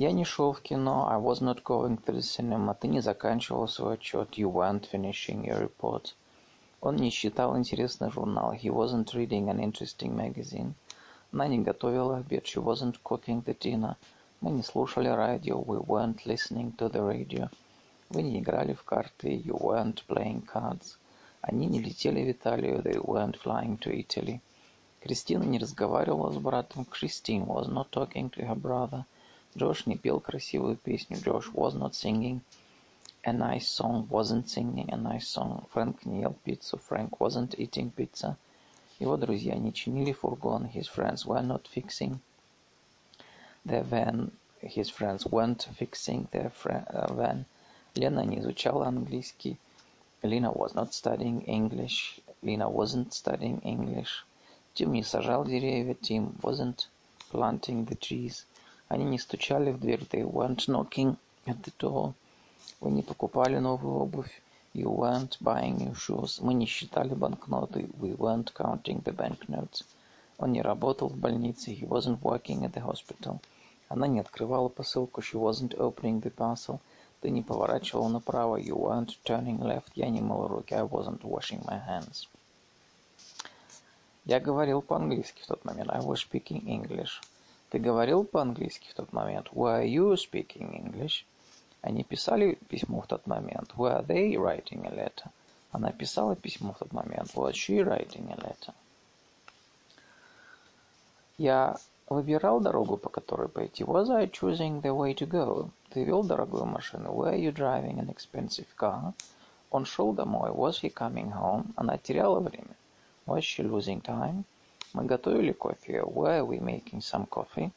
Я не шел в кино. I was not going to the cinema. Ты не заканчивал свой отчет. You weren't finishing your report. Он не читал интересный журнал. He wasn't reading an interesting magazine. Она не готовила обед. She wasn't cooking the dinner. Мы не слушали радио. We weren't listening to the radio. Вы не играли в карты. You weren't playing cards. Они не летели в Италию. They weren't flying to Italy. Кристина не разговаривала с братом. Christine was not talking to her brother. Джош не пел красивую песню. Josh was not singing a nice song. Wasn't singing a nice song. Фрэнк не ел пиццу. Frank wasn't eating pizza. Его друзья не чинили фургон. His friends were not fixing their van. His friends weren't fixing their van. Лена не изучала английский. Lena was not studying English. Lena wasn't studying English. Тим не сажал деревья. Tim wasn't planting the trees. Они не стучали в дверь. They weren't knocking at the door. Вы не покупали новую обувь. You weren't buying new shoes. Мы не считали банкноты. We weren't counting the banknotes. Он не работал в больнице. He wasn't working at the hospital. Она не открывала посылку. She wasn't opening the parcel. Ты не поворачивал направо. You weren't turning left. Я не мыл руки. I wasn't washing my hands. Я говорил по-английски в тот момент. I was speaking English. Ты говорил по-английски в тот момент. Were you speaking English? Они писали письмо в тот момент. Were they writing a letter? Она писала письмо в тот момент. Was she writing a letter? Я выбирал дорогу, по которой пойти. Was I choosing the way to go? Ты вел дорогую машину. Were you driving an expensive car? Он шел домой. Was he coming home? Она теряла время. Was she losing time? Мы готовили кофе. Were we making some coffee?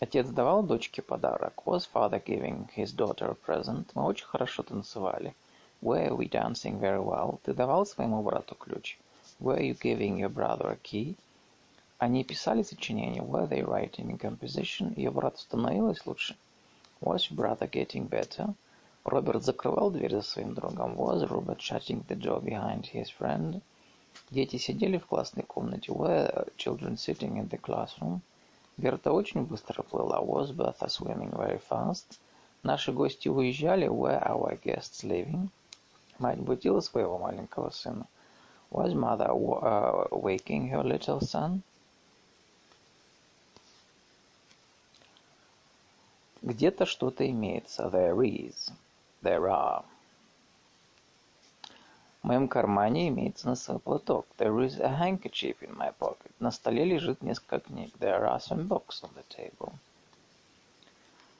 Отец давал дочке подарок. Was father giving his daughter a present? Мы очень хорошо танцевали. Were we dancing very well? Ты давал своему брату ключ? Were you giving your brother a key? Они писали сочинение. Were they writing a composition? Ее брату становилось лучше. Was your brother getting better? Роберт закрывал дверь за своим другом. Was Robert shutting the door behind his friend? Дети сидели в классной комнате. Were children sitting in the classroom? Берта очень быстро плыла. Was Bertha swimming very fast? Наши гости уезжали. Were our guests leaving? Мать будила своего маленького сына. Was mother uh, waking her little son? Где-то что-то имеется. There is. There are. В моем кармане имеется носовой платок. There is a handkerchief in my pocket. На столе лежит несколько книг. There are some books on the table.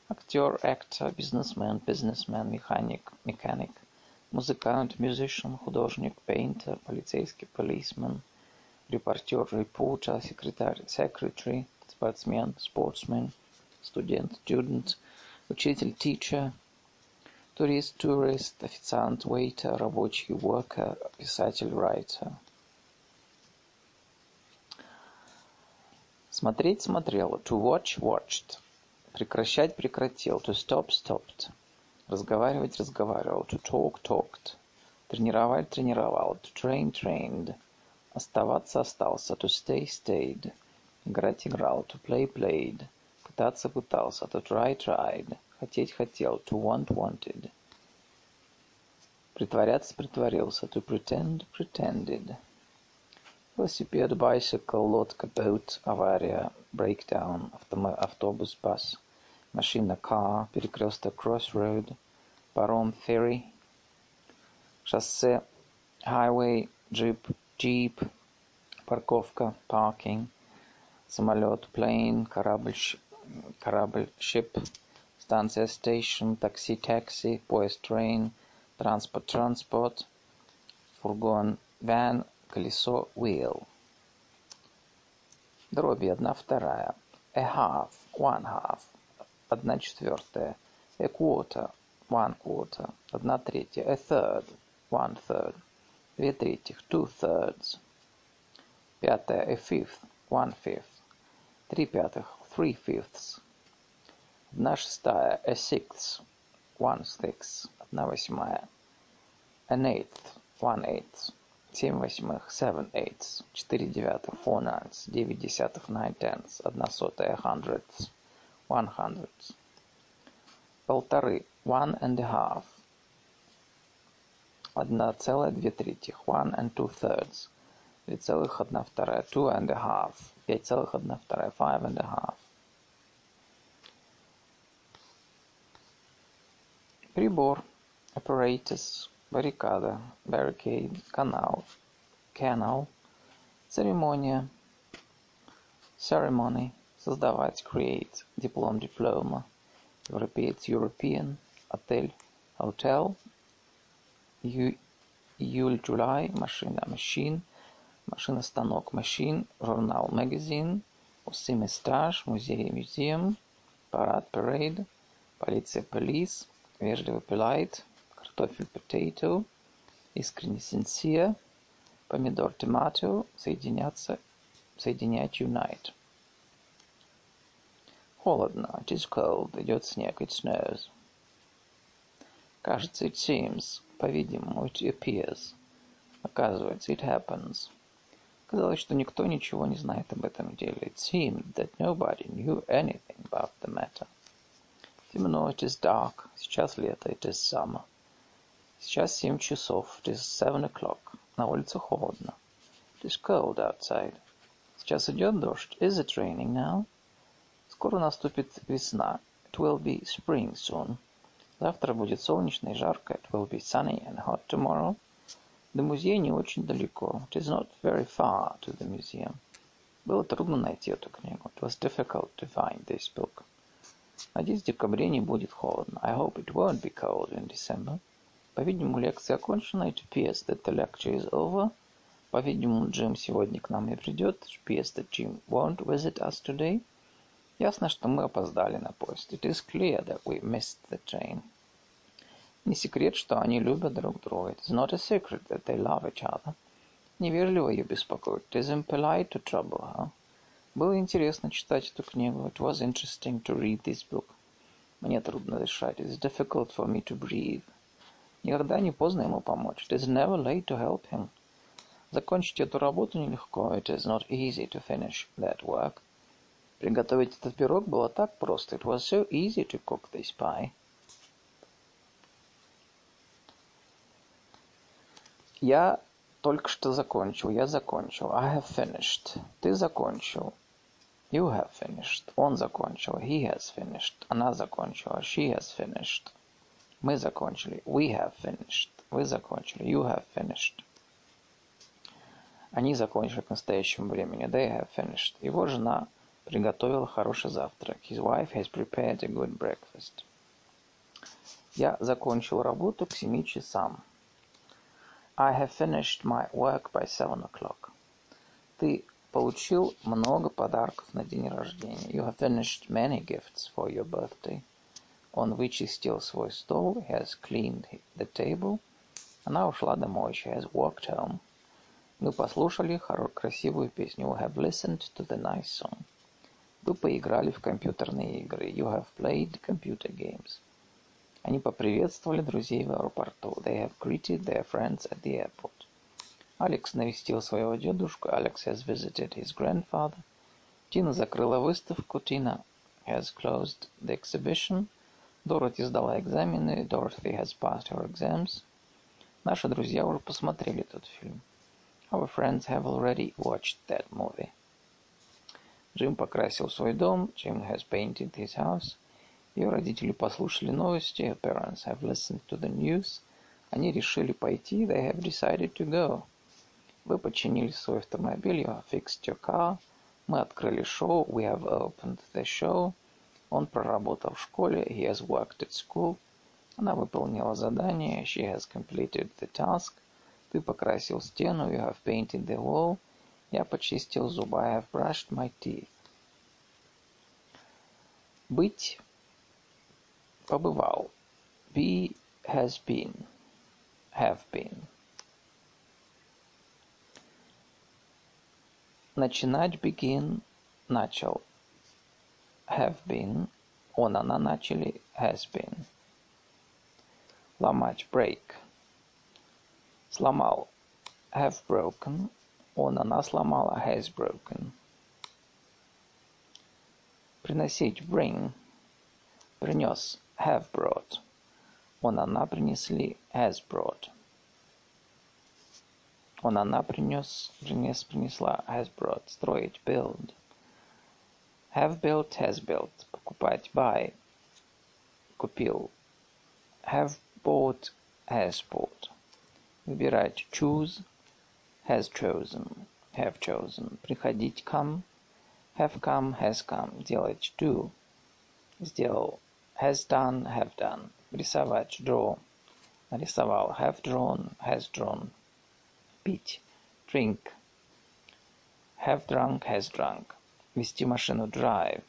Актер, actor, businessman, businessman, механик, mechanic, музыкант, musician, художник, painter, полицейский, policeman, репортер, reporter, секретарь, secretary, спортсмен, sportsman, студент, student, учитель, teacher, Турист, tourist, официант, waiter, рабочий, worker, писатель, writer. Смотреть, смотрел. To watch, watched. Прекращать, прекратил. To stop, stopped. Разговаривать, разговаривал. To talk, talked. Тренировать, тренировал. To train, trained. Оставаться, остался. To stay, stayed. Играть, играл. To play, played. Пытаться, пытался. To try, tried. Хотеть хотел. To want wanted. Притворяться притворился. To pretend pretended. Велосипед, bicycle, лодка, boat, авария, breakdown, автобус, bus, машина, car, перекресток, crossroad, паром, ferry, шоссе, highway, джип, jeep, парковка, parking, самолет, plane, корабль, корабль, ship, станция station, такси taxi, поезд train, транспорт transport, фургон van, колесо wheel. Дроби одна вторая. A half, one half, одна четвертая. A quarter, one quarter, одна третья. A third, one third. Две третьих, two thirds. Пятая, a fifth, one fifth. Три пятых, three fifths. Одна шестая, a sixth, one sixth, одна восьмая, an eighth, one eighth, семь восьмых, seven eighths, четыре девятых, four ninths, девять десятых, nine tenths, одна сотая, hundredths, one hundredths, полторы, one and a half, одна целая две третьих, one and two thirds, две целых одна вторая, two and a half, пять целых одна вторая, five and a half, Прибор, apparatus, баррикада, barricade, канал, canal, церемония, ceremony, создавать, create, диплом, диплома, европеец, European, отель, hotel, июль, July, машина, machine, машина-станок, machine, журнал, magazine, усы, мусташ, музей, museum, парад, parade, полиция, police, вежливо polite, картофель potato, искренне sincere, помидор tomato, соединяться, соединять unite. Холодно, it is cold, идет снег, it snows. Кажется, it seems, по-видимому, it appears. Оказывается, it happens. Казалось, что никто ничего не знает об этом деле. It seemed that nobody knew anything about the matter. Темно, it is dark. Сейчас лето, it is summer. Сейчас семь часов, it is seven o'clock. На улице холодно. It is cold outside. Сейчас идет дождь. Is it raining now? Скоро наступит весна. It will be spring soon. Завтра будет солнечно и жарко. It will be sunny and hot tomorrow. До музея не очень далеко. It is not very far to the museum. Было трудно найти эту книгу. It was difficult to find this book. Надеюсь, в декабре не будет холодно. I hope it won't be cold in December. По-видимому, лекция окончена. It appears that the lecture is over. По-видимому, Джим сегодня к нам не придет. It appears that Jim won't visit us today. Ясно, что мы опоздали на поезд. It is clear that we missed the train. Не секрет, что они любят друг друга. It is not a secret that they love each other. Невежливо ее беспокоить. It is impolite to trouble her. Было интересно читать эту книгу. It was interesting to read this book. Мне трудно дышать. It is difficult for me to breathe. Никогда не поздно ему помочь. It is never late to help him. Закончить эту работу нелегко. It is not easy to finish that work. Приготовить этот пирог было так просто. It was so easy to cook this pie. Я только что закончил. Я закончил. I have finished. Ты закончил. You have finished. Он закончил. He has finished. Она закончила. She has finished. Мы закончили. We have finished. Вы закончили. You have finished. Они закончили к настоящему времени. They have finished. Его жена приготовила хороший завтрак. His wife has prepared a good breakfast. Я закончил работу к семи часам. I have finished my work by seven o'clock. Ты получил много подарков на день рождения. You have finished many gifts for your birthday. Он вычистил свой стол. He has cleaned the table. Она ушла домой. She has walked home. Мы послушали красивую песню. We have listened to the nice song. Вы поиграли в компьютерные игры. You have played computer games. Они поприветствовали друзей в аэропорту. They have greeted their friends at the airport. Алекс навестил своего дедушку. Alex has visited his grandfather. Тина закрыла выставку. Tina has closed the exhibition. Дороти сдала экзамены. Dorothy has passed her exams. Наши друзья уже посмотрели этот фильм. Our friends have already watched that movie. Джим покрасил свой дом. Jim has painted his house. Ее родители послушали новости. Her parents have listened to the news. Они решили пойти. They have decided to go. Вы починили свой автомобиль. You have fixed your car. Мы открыли шоу. We have opened the show. Он проработал в школе. He has worked at school. Она выполнила задание. She has completed the task. Ты покрасил стену. You have painted the wall. Я почистил зубы. I have brushed my teeth. Быть побывал. Be has been. Have been. Начинать begin начал. Have been. Он, она начали. Has been. Ломать break. Сломал. Have broken. Он, она сломала. Has broken. Приносить bring. Принес have brought. Он, она принесли has brought. Он, она принес, принес, принесла has brought. Строить build. Have built, has built. Покупать buy. Купил. Have bought, has bought. Выбирать choose, has chosen, have chosen. Приходить come, have come, has come. Делать do, сделал has done, have done. Рисовать, draw. Нарисовал, have drawn, has drawn. Пить, drink. Have drunk, has drunk. Вести машину, drive.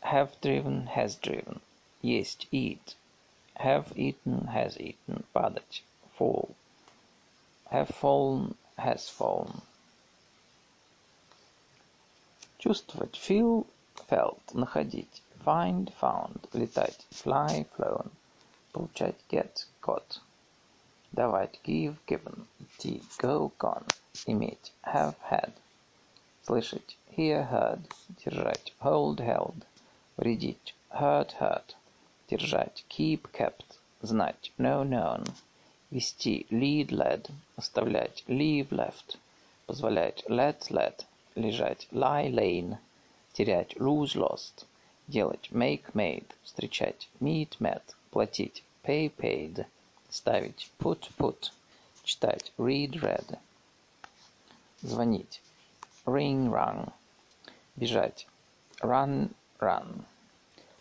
Have driven, has driven. Есть, eat. Have eaten, has eaten. Падать, fall. Have fallen, has fallen. Чувствовать, feel, felt. Находить, find, found, летать, fly, flown, получать, get, got. Давать. Give, given. Идти. Go, gone. Иметь. Have, had. Слышать. Hear, heard. Держать. Hold, held. Вредить. Hurt, hurt. Держать. Keep, kept. Знать. Know, known. Вести. Lead, led. Оставлять. Leave, left. Позволять. Let, let. Лежать. Lie, lain. Терять. Lose, lost. Делать. Make, made. Встречать. Meet, met. Платить. Pay, paid. Ставить. Put, put. Читать. Read, read. Звонить. Ring, rung. Бежать. Run, run.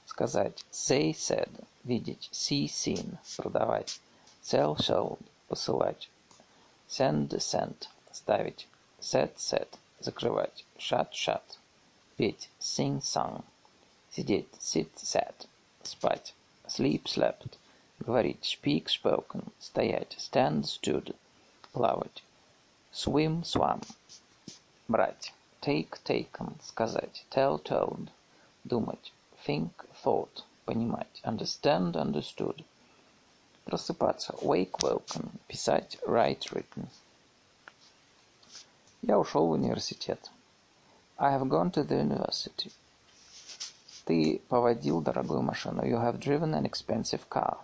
Сказать. Say, said. Видеть. See, seen. Продавать. Sell, sold. Посылать. Send, sent. Ставить. Set, set. Закрывать. Shut, shut. Петь. Sing, sung. Сидеть. Sit, sat. Спать. Sleep, slept. Говорить. Speak, spoken. Стоять. Stand, stood. Плавать. Swim, swam. Брать. Take, taken. Сказать. Tell, told. Думать. Think, thought. Понимать. Understand, understood. Просыпаться. Wake, woken. Писать. Write, written. Я ушел в университет. I have gone to the university. Ты поводил дорогую машину. You have driven an expensive car.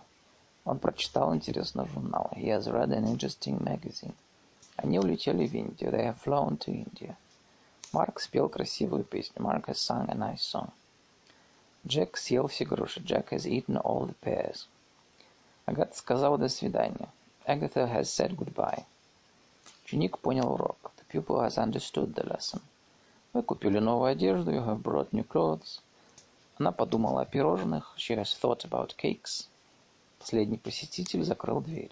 Он прочитал интересный журнал. He has read an interesting magazine. Они улетели в Индию. They have flown to India. Марк спел красивую песню. Mark has sung a nice song. Джек съел все груши. Jack has eaten all the pears. Агата сказала до свидания. Agatha has said goodbye. Ученик понял урок. The pupil has understood the lesson. Вы купили новую одежду. You have brought new clothes. Она подумала о пирожных. She has thought about cakes. Последний посетитель закрыл дверь.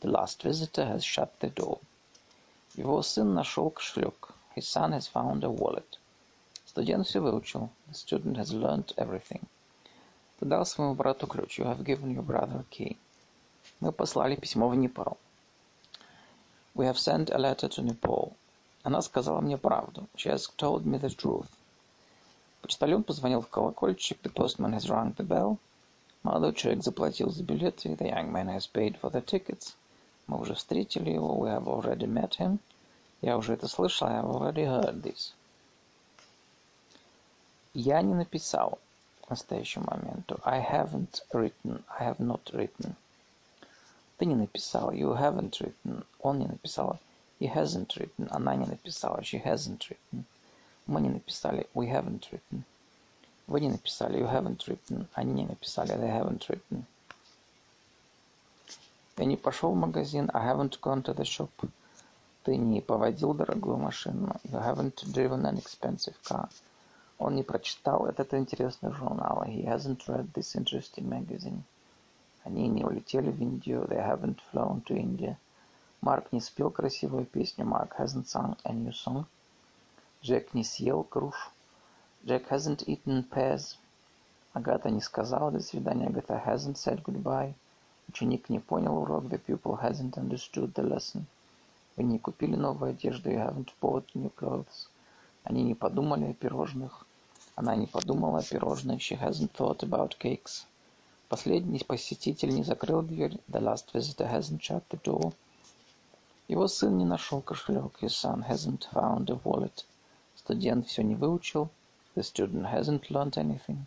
The last visitor has shut the door. Его сын нашел кошелек. His son has found a wallet. Студент все выучил. The student has learnt everything. Ты дал своему брату ключ. You have given your brother a key. Мы послали письмо в Непал. We have sent a letter to Nepal. Она сказала мне правду. She has told me the truth. Почтальон позвонил в колокольчик. The postman has rung the bell. Молодой человек заплатил за билеты. The young man has paid for the tickets. Мы уже встретили его. We have already met him. Я уже это слышал. I have already heard this. Я не написал к настоящему моменту. I haven't written. I have not written. Ты не написал. You haven't written. Он не написал. He hasn't written. Она не написала. She hasn't written. Мы не написали. We haven't written. Вы не написали. You haven't written. Они не написали. They haven't written. Я не пошел в магазин. I haven't gone to the shop. Ты не поводил дорогую машину. You haven't driven an expensive car. Он не прочитал этот интересный журнал. He hasn't read this interesting magazine. Они не улетели в Индию. They haven't flown to India. Марк не спел красивую песню. Mark hasn't sung a new song. Джек не съел груш. Jack hasn't eaten pears. Агата не сказала до свидания. Агата hasn't said goodbye. Ученик не понял урок. The pupil hasn't understood the lesson. Вы не купили новую одежду. You haven't bought new clothes. Они не подумали о пирожных. Она не подумала о пирожных. She hasn't thought about cakes. Последний посетитель не закрыл дверь. The last visitor hasn't shut the door. Его сын не нашел кошелек. His son hasn't found a wallet. Студент все не выучил. The student hasn't learned anything.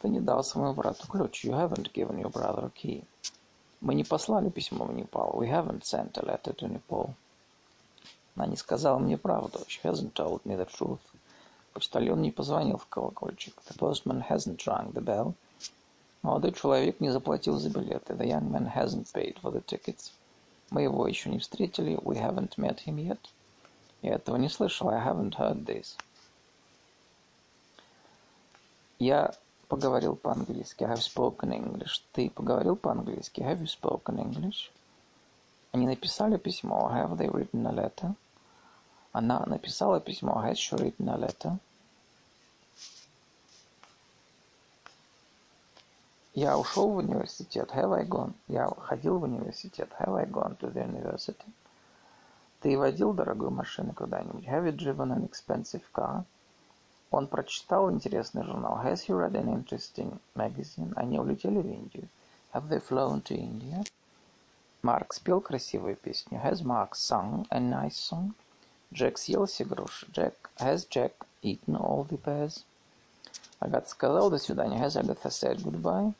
Ты не дал своему брату ключ. You haven't given your brother a key. Мы не послали письмо в Непал. We haven't sent a letter to Nepal. Она не сказала мне правду. She hasn't told me the truth. Почтальон не позвонил в колокольчик. The postman hasn't rung the bell. Молодой человек не заплатил за билеты. The young man hasn't paid for the tickets. Мы его еще не встретили. We haven't met him yet. Я этого не слышал. I haven't heard this. Я поговорил по-английски. I have spoken English. Ты поговорил по-английски. Have you spoken English? Они написали письмо. Have they written a letter? Она написала письмо. Has she written a letter? Я ушел в университет. Have I gone? Я ходил в университет. Have I gone to the university? Ты водил дорогую машину когда-нибудь? Have you driven an expensive car? Он прочитал интересный журнал. Has he read an interesting magazine? Они улетели в Индию. Have they flown to India? Марк спел красивую песню? Has Mark sung a nice song? Джек съел все груши? Jack, has Jack eaten all the pears? Агата сказал до свидания. Has Agatha said goodbye?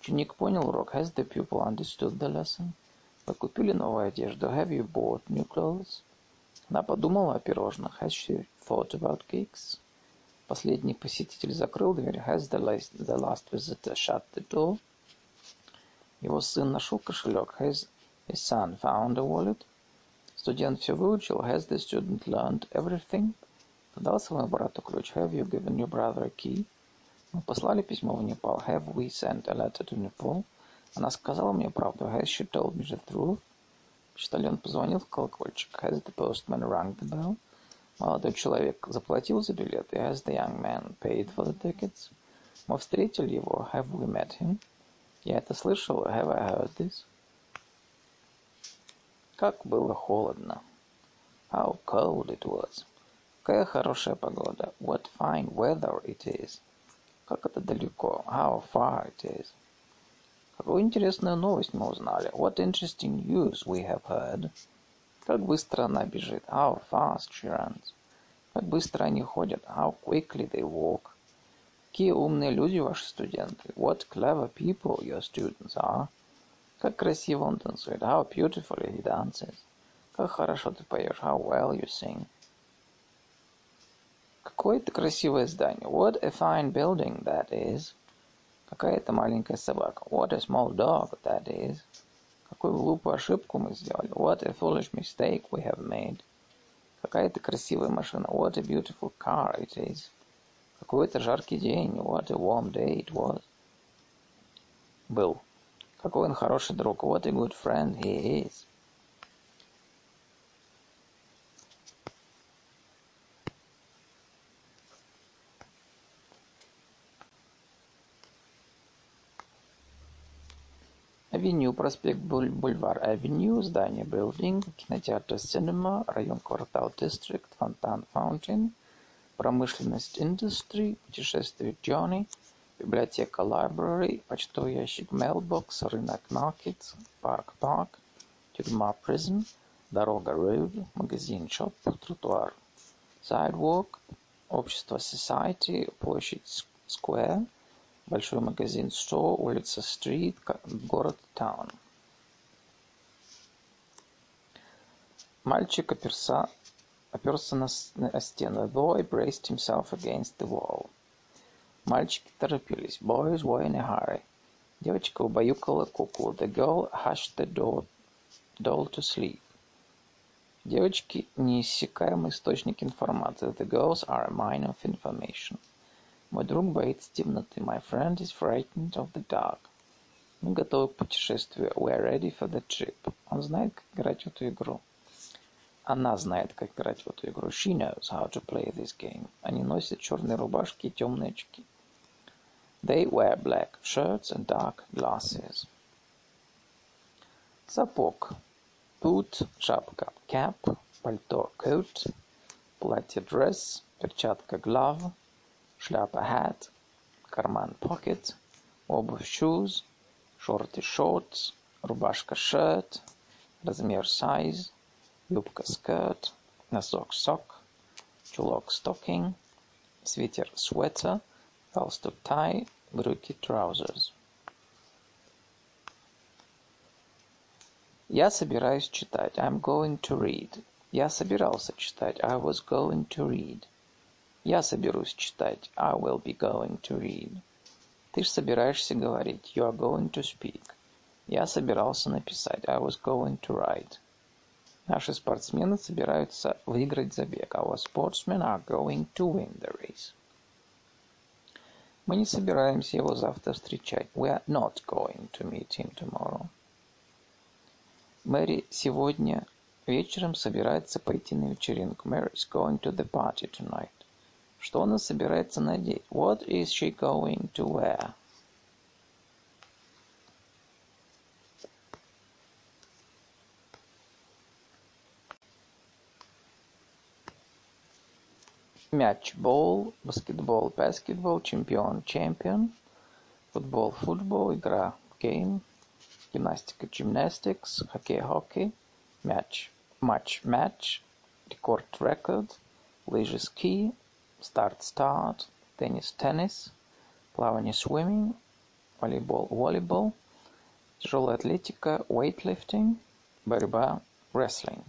Ученик понял урок. Has the pupil understood the lesson? Вы купили новую одежду? Have you bought new clothes? Она подумала о пирожных. Has she thought about cakes? Последний посетитель закрыл дверь. Has the last, the last visitor shut the door? Его сын нашел кошелек. Has his son found a wallet? Студент все выучил. Has the student learned everything? Ты дал своему брату ключ? Have you given your brother a key? Мы послали письмо в Непал. Have we sent a letter to Nepal? Она сказала мне правду. Has she told me the truth? Почтальон позвонил в колокольчик. Has the postman rung the bell? Молодой человек заплатил за билеты. Has the young man paid for the tickets? Мы встретили его. Have we met him? Я это слышал. Have I heard this? Как было холодно. How cold it was. Какая хорошая погода. What fine weather it is. Как это далеко. How far it is. Какую интересную новость мы узнали. What interesting news we have heard. Как быстро она бежит. How fast she runs. Как быстро они ходят. How quickly they walk. Какие умные люди ваши студенты. What clever people your students are. Как красиво он танцует. How beautifully he dances. Как хорошо ты поешь. How well you sing. Какое это красивое здание. What a fine building that is. Какая это маленькая собака. What a small dog that is. Какую глупую ошибку мы сделали. What a foolish mistake we have made. Какая это красивая машина. What a beautiful car it is. Какой это жаркий день. What a warm day it was. Был. Какой он хороший друг. What a good friend he is. Авеню, проспект Бульвар Авеню, здание Building, кинотеатр Cinema, район квартал District, фонтан Fountain, промышленность Industry, путешествие Johnny, библиотека Library, почтовый ящик Mailbox, рынок Market, парк Park, тюрьма Prison, дорога Road, магазин Shop, тротуар Sidewalk, общество Society, площадь Square, большой магазин Store, улица Street, город Town. Мальчик оперся, оперся на, на стену. The boy braced himself against the wall. Мальчики торопились. Boys were in a hurry. Девочка убаюкала куклу. The girl hushed the doll, doll to sleep. Девочки – неиссякаемый источник информации. The girls are a mine of information. Мой друг боится темноты. My friend is frightened of the dark. Мы готовы к путешествию. We are ready for the trip. Он знает, как играть в эту игру. Она знает, как играть в эту игру. She knows how to play this game. Они носят черные рубашки и темные очки. They wear black shirts and dark glasses. Сапог. Boot, шапка, cap, пальто, coat, платье, dress, перчатка, glove, шляпа hat, карман pocket, обувь shoes, шорты shorts, рубашка shirt, размер size, юбка skirt, носок sock, чулок stocking, свитер sweater, галстук tie, брюки trousers. Я собираюсь читать. I'm going to read. Я собирался читать. I was going to read. Я соберусь читать. I will be going to read. Ты ж собираешься говорить. You are going to speak. Я собирался написать. I was going to write. Наши спортсмены собираются выиграть забег. Our sportsmen are going to win the race. Мы не собираемся его завтра встречать. We are not going to meet him tomorrow. Мэри сегодня вечером собирается пойти на вечеринку. Mary is going to the party tonight. Что она собирается надеть? What is she going to wear? Мяч – ball, баскетбол – basketball, чемпион – champion, футбол – football, игра – game, гимнастика gymnastics, хоккей hockey, мяч матч match, рекорд record, лыжи ski, старт start, теннис tennis, плавание swimming, волейбол volleyball, тяжелая атлетика weightlifting, борьба wrestling.